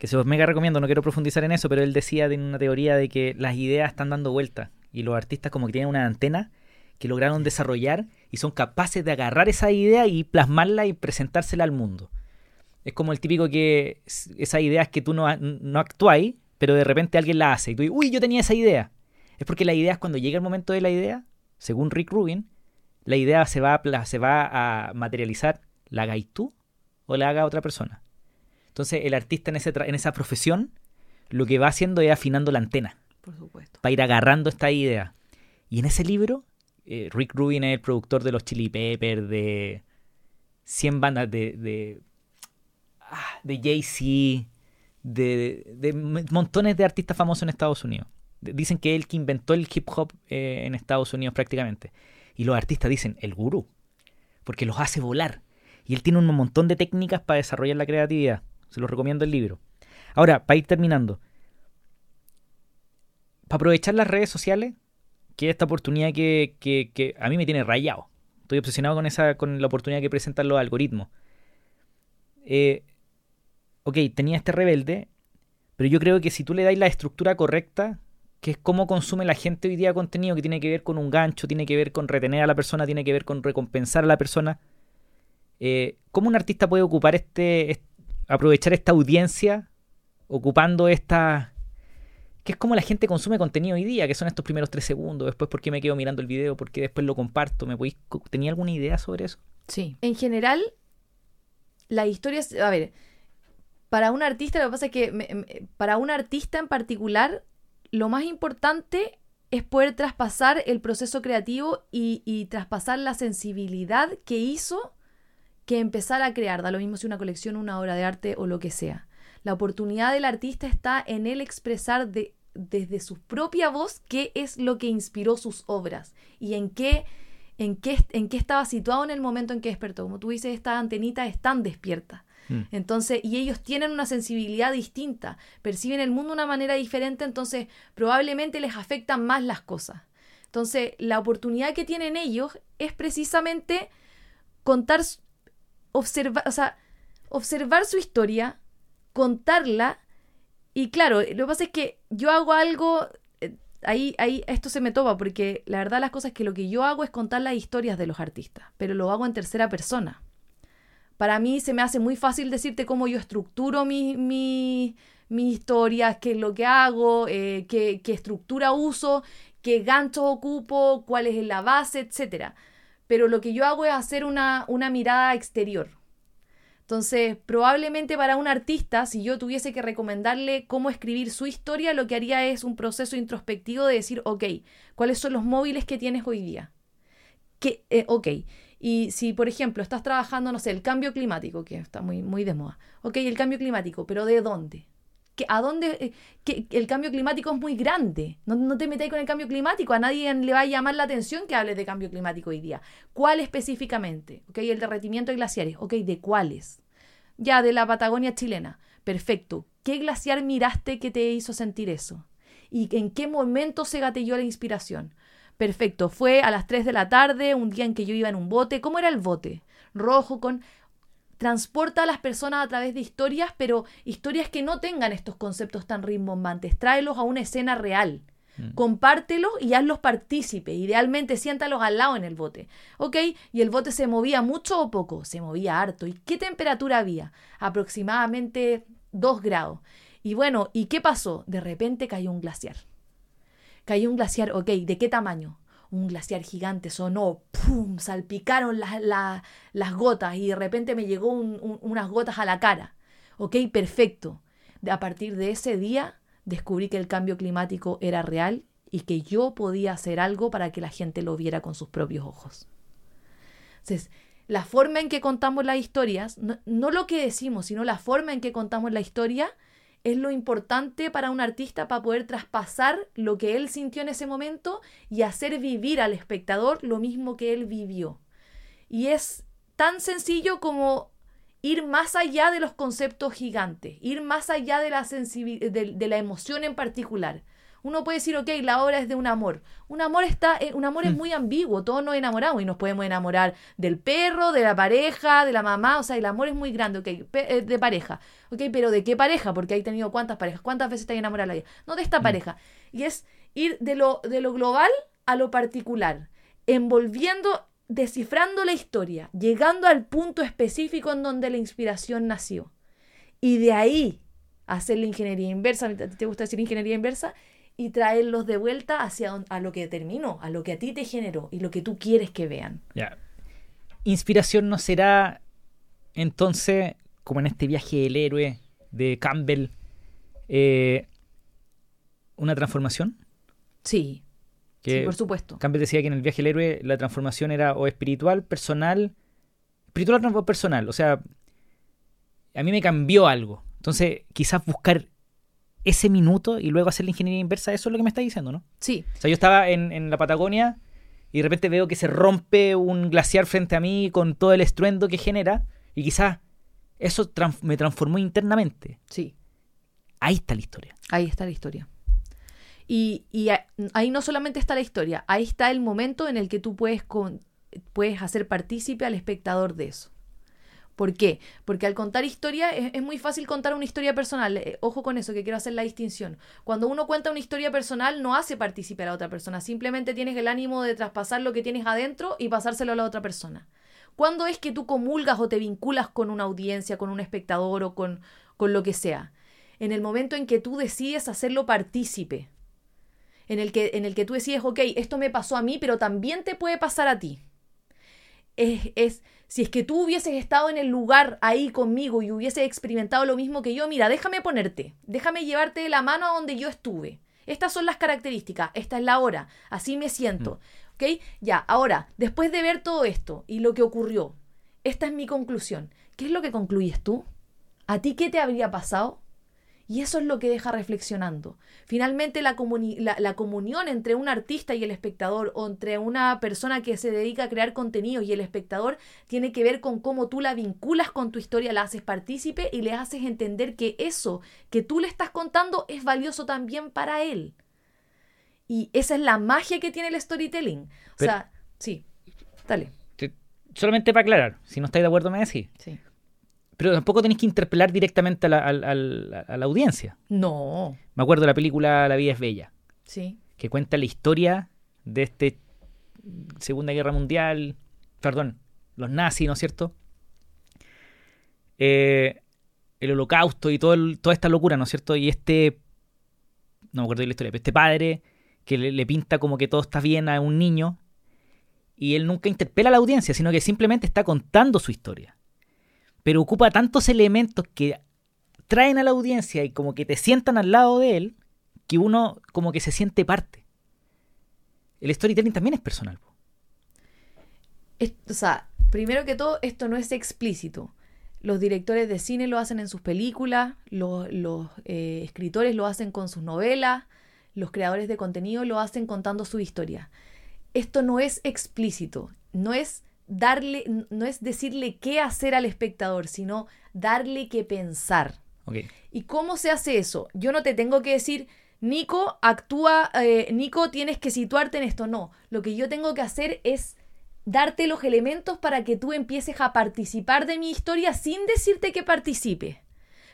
S2: Que se los mega recomiendo, no quiero profundizar en eso, pero él decía de una teoría de que las ideas están dando vueltas y los artistas como que tienen una antena que lograron desarrollar y son capaces de agarrar esa idea y plasmarla y presentársela al mundo. Es como el típico que esas ideas que tú no, no actuáis, pero de repente alguien la hace y tú dices, uy, yo tenía esa idea. Es porque la idea es cuando llega el momento de la idea, según Rick Rubin, la idea se va a, se va a materializar, la hagáis tú o la haga otra persona. Entonces el artista en, ese tra- en esa profesión lo que va haciendo es afinando la antena
S1: Por supuesto.
S2: para ir agarrando esta idea. Y en ese libro, eh, Rick Rubin es el productor de los Chili Peppers, de 100 bandas de, de, ah, de Jay-Z, de, de montones de artistas famosos en Estados Unidos. Dicen que él que inventó el hip hop eh, en Estados Unidos prácticamente. Y los artistas dicen, el gurú, porque los hace volar. Y él tiene un montón de técnicas para desarrollar la creatividad. Se los recomiendo el libro. Ahora, para ir terminando, para aprovechar las redes sociales, que es esta oportunidad que, que- que a mí me tiene rayado. Estoy obsesionado con esa, con la oportunidad que presentan los algoritmos. Eh, ok, tenía este rebelde, pero yo creo que si tú le das la estructura correcta, que es cómo consume la gente hoy día contenido, que tiene que ver con un gancho, tiene que ver con retener a la persona, tiene que ver con recompensar a la persona, eh, ¿cómo un artista puede ocupar este, est- aprovechar esta audiencia ocupando esta que es como la gente consume contenido hoy día, que son estos primeros tres segundos, después por qué me quedo mirando el video, por qué después lo comparto, ¿me podéis, ¿tenía alguna idea sobre eso?
S1: Sí. En general, la historia es, a ver, para un artista, lo que pasa es que para un artista en particular, lo más importante es poder traspasar el proceso creativo y traspasar la sensibilidad que hizo que empezar a crear. Da lo mismo si una colección, una obra de arte o lo que sea. La oportunidad del artista está en él expresar de- desde su propia voz qué es lo que inspiró sus obras y en qué, en, qué, en qué estaba situado en el momento en que despertó. Como tú dices, estas antenitas están despiertas.
S2: Mm.
S1: Entonces, y ellos tienen una sensibilidad distinta, perciben el mundo de una manera diferente, entonces probablemente les afectan más las cosas. Entonces, la oportunidad que tienen ellos es precisamente contar, observar, o sea, observar su historia, contarla, y claro, lo que pasa es que yo hago algo, eh, ahí, ahí esto se me toma, porque la verdad las cosas es que lo que yo hago es contar las historias de los artistas, pero lo hago en tercera persona. Para mí se me hace muy fácil decirte cómo yo estructuro mi, mi, mis historias, qué es lo que hago, eh, qué, qué estructura uso, qué ganchos ocupo, cuál es la base, etc. Pero lo que yo hago es hacer una, una mirada exterior. Entonces, probablemente para un artista, si yo tuviese que recomendarle cómo escribir su historia, lo que haría es un proceso introspectivo de decir, ok, ¿cuáles son los móviles que tienes hoy día? Que, eh, ok, y si, por ejemplo, estás trabajando, no sé, el cambio climático, que está muy, muy de moda, ok, el cambio climático, pero ¿de dónde? A dónde eh, el cambio climático es muy grande. No, te metáis con el cambio climático. A nadie le va a llamar la atención que hables de cambio climático hoy día. ¿Cuál específicamente? ¿Ok? El derretimiento de glaciares. ¿Ok? ¿De cuáles? Ya, de la Patagonia chilena. Perfecto. ¿Qué glaciar miraste que te hizo sentir eso? ¿Y en qué momento se gatelló la inspiración? Perfecto. Fue a las 3 de la tarde, un día en que yo iba en un bote. ¿Cómo era el bote? Rojo con transporta a las personas a través de historias, pero historias que no tengan estos conceptos tan rimbombantes. Tráelos a una escena real. Mm. Compártelos y hazlos partícipes. Idealmente siéntalos al lado en el bote. ¿Ok? ¿Y el bote se movía mucho o poco? Se movía harto. ¿Y qué temperatura había? Aproximadamente 2 grados. Y bueno, ¿y qué pasó? De repente cayó un glaciar. Cayó un glaciar, ok, ¿de qué tamaño? Un glaciar gigante sonó, ¡pum! salpicaron las gotas y de repente me llegó unas gotas a la cara. Ok, perfecto. A partir de ese día descubrí que el cambio climático era real y que yo podía hacer algo para que la gente lo viera con sus propios ojos. Entonces, la forma en que contamos las historias, no, no lo que decimos, sino la forma en que contamos la historia, es lo importante para un artista para poder traspasar lo que él sintió en ese momento y hacer vivir al espectador lo mismo que él vivió. Y es tan sencillo como ir más allá de los conceptos gigantes, ir más allá de la, de la emoción en particular. Uno puede decir, ok, la obra es de un amor. Un amor está, eh, un amor es mm. muy ambiguo, todos nos enamoramos y nos podemos enamorar del perro, de la pareja, de la mamá, o sea, el amor es muy grande, ok, eh, de pareja, ok, pero ¿de qué pareja? Porque hay tenido cuántas parejas, cuántas veces está enamorada la vida. No, de esta mm. pareja. Y es ir de lo, de lo global a lo particular, envolviendo, descifrando la historia, llegando al punto específico en donde la inspiración nació. Y de ahí hacer la ingeniería inversa, ¿te gusta decir ingeniería inversa? Y traerlos de vuelta hacia a lo que terminó, a lo que a ti te generó y lo que tú quieres que vean.
S2: Ya. Inspiración no será entonces, como en este viaje del héroe de Campbell, eh, una transformación.
S1: Sí. sí, por supuesto.
S2: Campbell decía que en el viaje del héroe la transformación era o espiritual, personal, espiritual o personal. O sea, a mí me cambió algo. Entonces, quizás buscar ese minuto y luego hacer la ingeniería inversa, eso es lo que me está diciendo, ¿no?
S1: Sí.
S2: O sea, yo estaba en, la Patagonia y de repente veo que se rompe un glaciar frente a mí con todo el estruendo que genera y quizás eso me transformó internamente.
S1: Sí.
S2: Ahí está la historia.
S1: Ahí está la historia. Y, ahí no solamente está la historia, ahí está el momento en el que tú puedes, puedes hacer partícipe al espectador de eso. ¿Por qué? Porque al contar historia es, muy fácil contar una historia personal. Eh, ojo con eso, que quiero hacer la distinción. Cuando uno cuenta una historia personal no hace participar a otra persona, simplemente tienes el ánimo de traspasar lo que tienes adentro y pasárselo a la otra persona. ¿Cuándo es que tú comulgas o te vinculas con una audiencia, con un espectador o con, con lo que sea? En el momento en que tú decides hacerlo partícipe. En el, que, en el que tú decides, ok, esto me pasó a mí, pero también te puede pasar a ti. Es, es si es que tú hubieses estado en el lugar ahí conmigo y hubieses experimentado lo mismo que yo, mira, déjame ponerte, déjame llevarte de la mano a donde yo estuve. Estas son las características, esta es la hora, así me siento. Mm. ¿Ok? Ya, ahora, después de ver todo esto y lo que ocurrió, esta es mi conclusión. ¿Qué es lo que concluyes tú? ¿A ti qué te habría pasado? Y eso es lo que deja reflexionando. Finalmente, la, comunión entre un artista y el espectador, o entre una persona que se dedica a crear contenido y el espectador, tiene que ver con cómo tú la vinculas con tu historia, la haces partícipe y le haces entender que eso que tú le estás contando es valioso también para él. Y esa es la magia que tiene el storytelling. O sea, sí, dale.
S2: solamente para aclarar, si no estáis de acuerdo me decís.
S1: Sí
S2: Pero tampoco tenés que interpelar directamente a la, a la audiencia.
S1: No.
S2: Me acuerdo de la película La vida es bella,
S1: Sí.
S2: que cuenta la historia de este Segunda Guerra Mundial, perdón, los nazis, ¿no es cierto? Eh, el holocausto y todo el- toda esta locura, ¿no es cierto? Y este, no me acuerdo de la historia, pero este padre que le, le pinta como que todo está bien a un niño y él nunca interpela a la audiencia, sino que simplemente está contando su historia. Pero ocupa tantos elementos que traen a la audiencia y como que te sientan al lado de él, que uno como que se siente parte. El storytelling también es personal.
S1: o sea, primero que todo, esto no es explícito. Los directores de cine lo hacen en sus películas, los, los, eh, escritores lo hacen con sus novelas, los creadores de contenido lo hacen contando su historia. Esto no es explícito, no es darle, no es decirle qué hacer al espectador, sino darle que pensar. ¿Y cómo se hace eso? Yo no te tengo que decir, Nico, actúa, eh, Nico, tienes que situarte en esto. No, lo que yo tengo que hacer es darte los elementos para que tú empieces a participar de mi historia sin decirte que participe.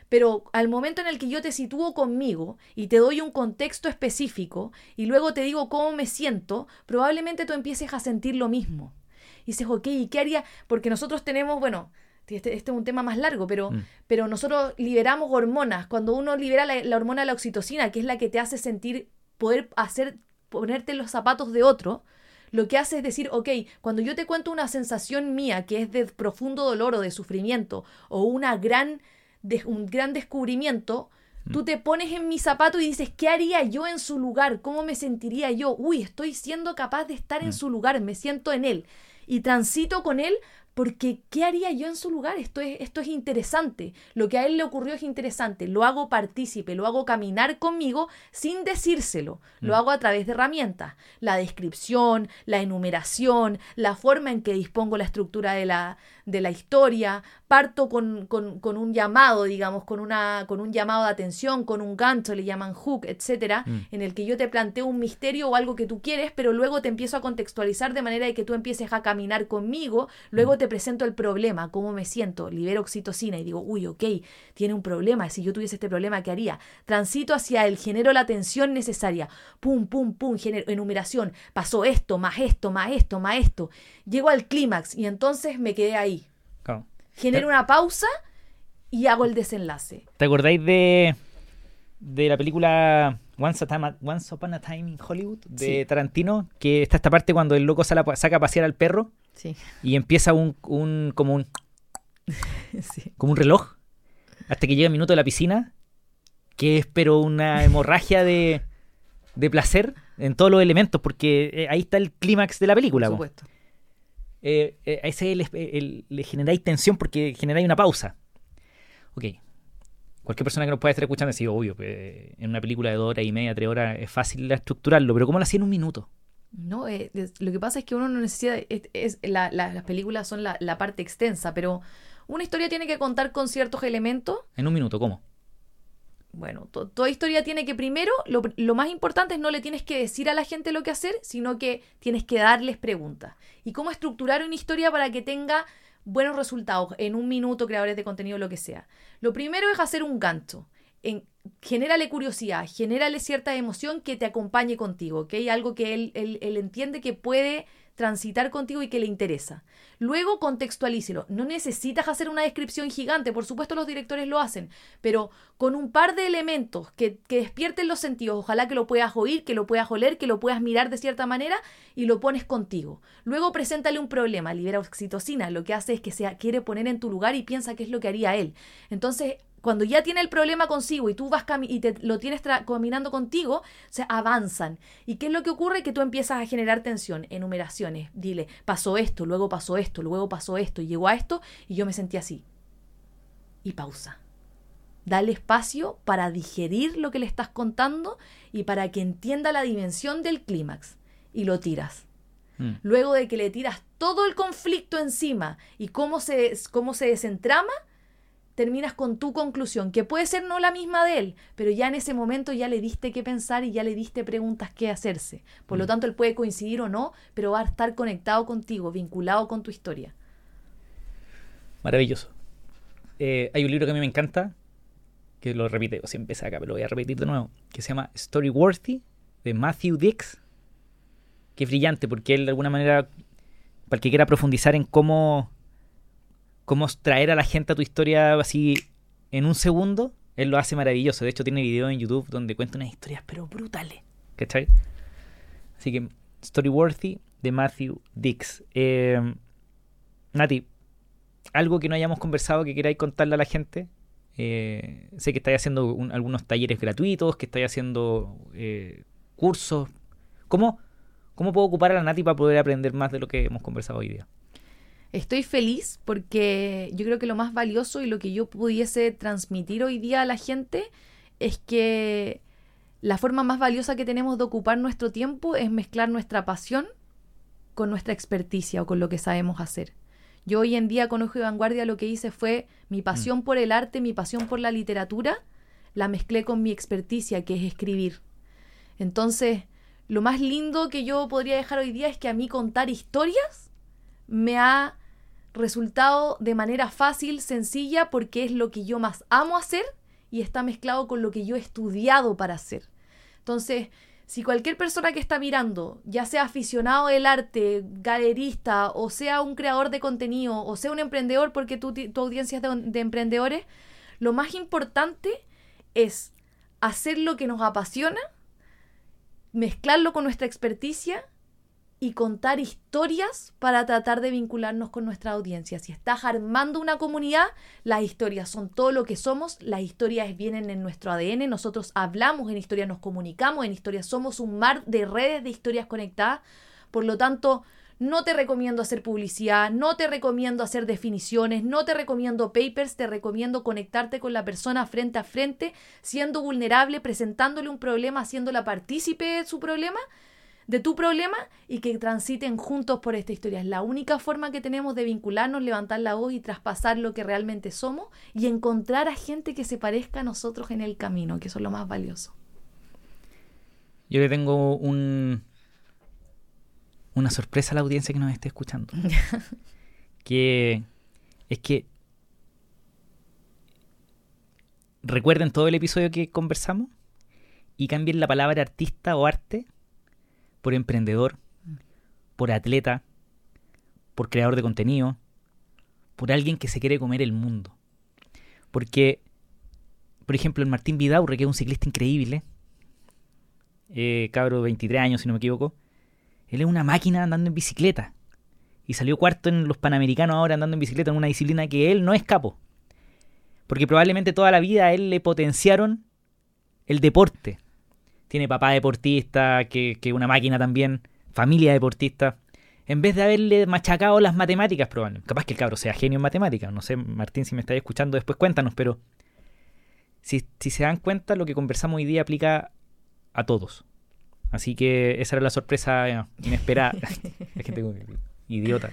S1: Pero al momento en el que yo te sitúo conmigo y te doy un contexto específico y luego te digo cómo me siento, probablemente tú empieces a sentir lo mismo. Y dices, ok, ¿y qué haría? Porque nosotros tenemos, bueno, este, este es un tema más largo, pero,
S2: Mm.
S1: pero nosotros liberamos hormonas. Cuando uno libera la, la hormona de la oxitocina, que es la que te hace sentir, poder hacer, ponerte en los zapatos de otro, lo que hace es decir, ok, cuando yo te cuento una sensación mía que es de profundo dolor o de sufrimiento o una gran, de, un gran descubrimiento, tú te pones en mi zapato y dices, ¿qué haría yo en su lugar? ¿Cómo me sentiría yo? Uy, estoy siendo capaz de estar en su lugar, me siento en él y transito con él porque ¿qué haría yo en su lugar? Esto es, esto es interesante. Lo que a él le ocurrió es interesante. Lo hago partícipe, lo hago caminar conmigo sin decírselo. Lo hago a través de herramientas. La descripción, la enumeración, la forma en que dispongo la estructura de la, de la historia. Parto con, con- con un llamado, digamos, con, una, con un llamado de atención, con un gancho, le llaman hook, etcétera,
S2: Mm.
S1: en el que yo te planteo un misterio o algo que tú quieres, pero luego te empiezo a contextualizar de manera de que tú empieces a caminar conmigo, luego te presento el problema, cómo me siento, libero oxitocina y digo, uy, ok, tiene un problema, si yo tuviese este problema, ¿qué haría? Transito hacia él, genero la atención necesaria, pum, pum, pum, genero enumeración, pasó esto, más esto, más esto, más esto, llego al clímax y entonces me quedé ahí. Genero una pausa y hago el desenlace.
S2: ¿Te acordáis de, de la película Once, a Time- Once Upon a Time in Hollywood de
S1: Sí.
S2: Tarantino? Que está esta parte cuando el loco sala- saca a pasear al perro
S1: Sí,
S2: y empieza un, un como un
S1: sí.
S2: como un reloj hasta que llega el minuto de la piscina, que es pero una hemorragia de, de placer en todos los elementos, porque eh, ahí está el clímax de la película.
S1: Por
S2: po. Eh, eh, a ese le, el- le generáis tensión porque generáis una pausa. Ok. Cualquier persona que nos pueda estar escuchando dice, obvio, que en una película de dos horas y media, tres horas es fácil estructurarlo, pero ¿cómo lo hacía en un minuto?
S1: No, eh, lo que pasa es que uno no necesita, es, es- la- la- las películas son la, la parte extensa, pero una historia tiene que contar con ciertos elementos.
S2: En un minuto, ¿cómo?
S1: Bueno, to- toda historia tiene que primero, lo, lo más importante es no le tienes que decir a la gente lo que hacer, sino que tienes que darles preguntas. Y cómo estructurar una historia para que tenga buenos resultados en un minuto, creadores de contenido, lo que sea. Lo primero es hacer un gancho. En, genérale curiosidad, genérale cierta emoción que te acompañe contigo, ¿ok? Algo que él, él, él entiende que puede transitar contigo y que le interesa. Luego contextualícelo. No necesitas hacer una descripción gigante, por supuesto los directores lo hacen, pero con un par de elementos que, despierten los sentidos, ojalá que lo puedas oír, que lo puedas oler, que lo puedas mirar de cierta manera y lo pones contigo. Luego preséntale un problema, libera oxitocina, lo que hace es que se quiere poner en tu lugar y piensa qué es lo que haría él. Entonces, cuando ya tiene el problema consigo y tú vas y te, lo tienes caminando contigo, se avanzan. ¿Y qué es lo que ocurre? Que tú empiezas a generar tensión, enumeraciones. Dile, pasó esto, luego pasó esto, luego pasó esto, y llegó a esto y yo me sentí así. Y pausa. Dale espacio para digerir lo que le estás contando y para que entienda la dimensión del clímax. Y lo tiras.
S2: Mm.
S1: Luego de que le tiras todo el conflicto encima y cómo se, cómo se desentrama, terminas con tu conclusión, que puede ser no la misma de él, pero ya en ese momento ya le diste qué pensar y ya le diste preguntas que hacerse. Por lo
S2: Mm.
S1: tanto, él puede coincidir o no, pero va a estar conectado contigo, vinculado con tu historia.
S2: Maravilloso. eh, hay un libro que a mí me encanta, que lo repite, o siempre acá, pero lo voy a repetir de nuevo, que se llama Storyworthy, de Matthew Dix, que es brillante porque él de alguna manera, para el que quiera profundizar en cómo, cómo traer a la gente a tu historia así en un segundo, él lo hace maravilloso. De hecho, tiene videos en YouTube donde cuenta unas historias, pero brutales. ¿Cachai? Así que, Storyworthy de Matthew Dix. Eh, Nati, algo que no hayamos conversado que queráis contarle a la gente. Eh, sé que estáis haciendo algunos talleres gratuitos, que estáis haciendo eh, cursos. ¿Cómo, ¿Cómo puedo ocupar a la Nati para poder aprender más de lo que hemos conversado hoy día?
S1: Estoy feliz porque yo creo que lo más valioso y lo que yo pudiese transmitir hoy día a la gente es que la forma más valiosa que tenemos de ocupar nuestro tiempo es mezclar nuestra pasión con nuestra experticia o con lo que sabemos hacer. Yo hoy en día con Ojo y Vanguardia lo que hice fue mi pasión mm. por el arte, mi pasión por la literatura, la mezclé con mi experticia, que es escribir. Entonces, lo más lindo que yo podría dejar hoy día es que a mí contar historias me ha resultado de manera fácil, sencilla, porque es lo que yo más amo hacer y está mezclado con lo que yo he estudiado para hacer. Entonces, si cualquier persona que está mirando, ya sea aficionado del arte, galerista, o sea un creador de contenido, o sea un emprendedor, porque tu, tu audiencia es de, de emprendedores, lo más importante es hacer lo que nos apasiona, mezclarlo con nuestra experticia y contar historias para tratar de vincularnos con nuestra audiencia. Si estás armando una comunidad, las historias son todo lo que somos, las historias vienen en nuestro ADN, nosotros hablamos en historias, nos comunicamos en historias, somos un mar de redes de historias conectadas, por lo tanto, no te recomiendo hacer publicidad, no te recomiendo hacer definiciones, no te recomiendo papers, te recomiendo conectarte con la persona frente a frente, siendo vulnerable, presentándole un problema, haciéndola partícipe de su problema de tu problema y que transiten juntos por esta historia. Es la única forma que tenemos de vincularnos, levantar la voz y traspasar lo que realmente somos y encontrar a gente que se parezca a nosotros en el camino, que eso es lo más valioso.
S2: Yo le tengo un una sorpresa a la audiencia que nos esté escuchando. que es que recuerden todo el episodio que conversamos y cambien la palabra artista o arte por emprendedor, por atleta, por creador de contenido, por alguien que se quiere comer el mundo. Porque, por ejemplo, el Martín Vidaurre, que es un ciclista increíble, eh, cabro de 23 años, si no me equivoco, él es una máquina andando en bicicleta. Y salió cuarto en los Panamericanos ahora andando en bicicleta en una disciplina que él no escapó. Porque probablemente toda la vida a él le potenciaron el deporte tiene papá deportista, que, que una máquina también, familia deportista. En vez de haberle machacado las matemáticas, probablemente. Capaz que el cabro sea genio en matemáticas. No sé, Martín, si me estáis escuchando después, cuéntanos, pero si, si se dan cuenta, lo que conversamos hoy día aplica a todos. Así que esa era la sorpresa eh, inesperada. es que tengo idiota.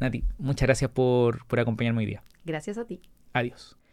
S2: Nati, muchas gracias por, por acompañarme hoy día.
S1: Gracias a ti.
S2: Adiós.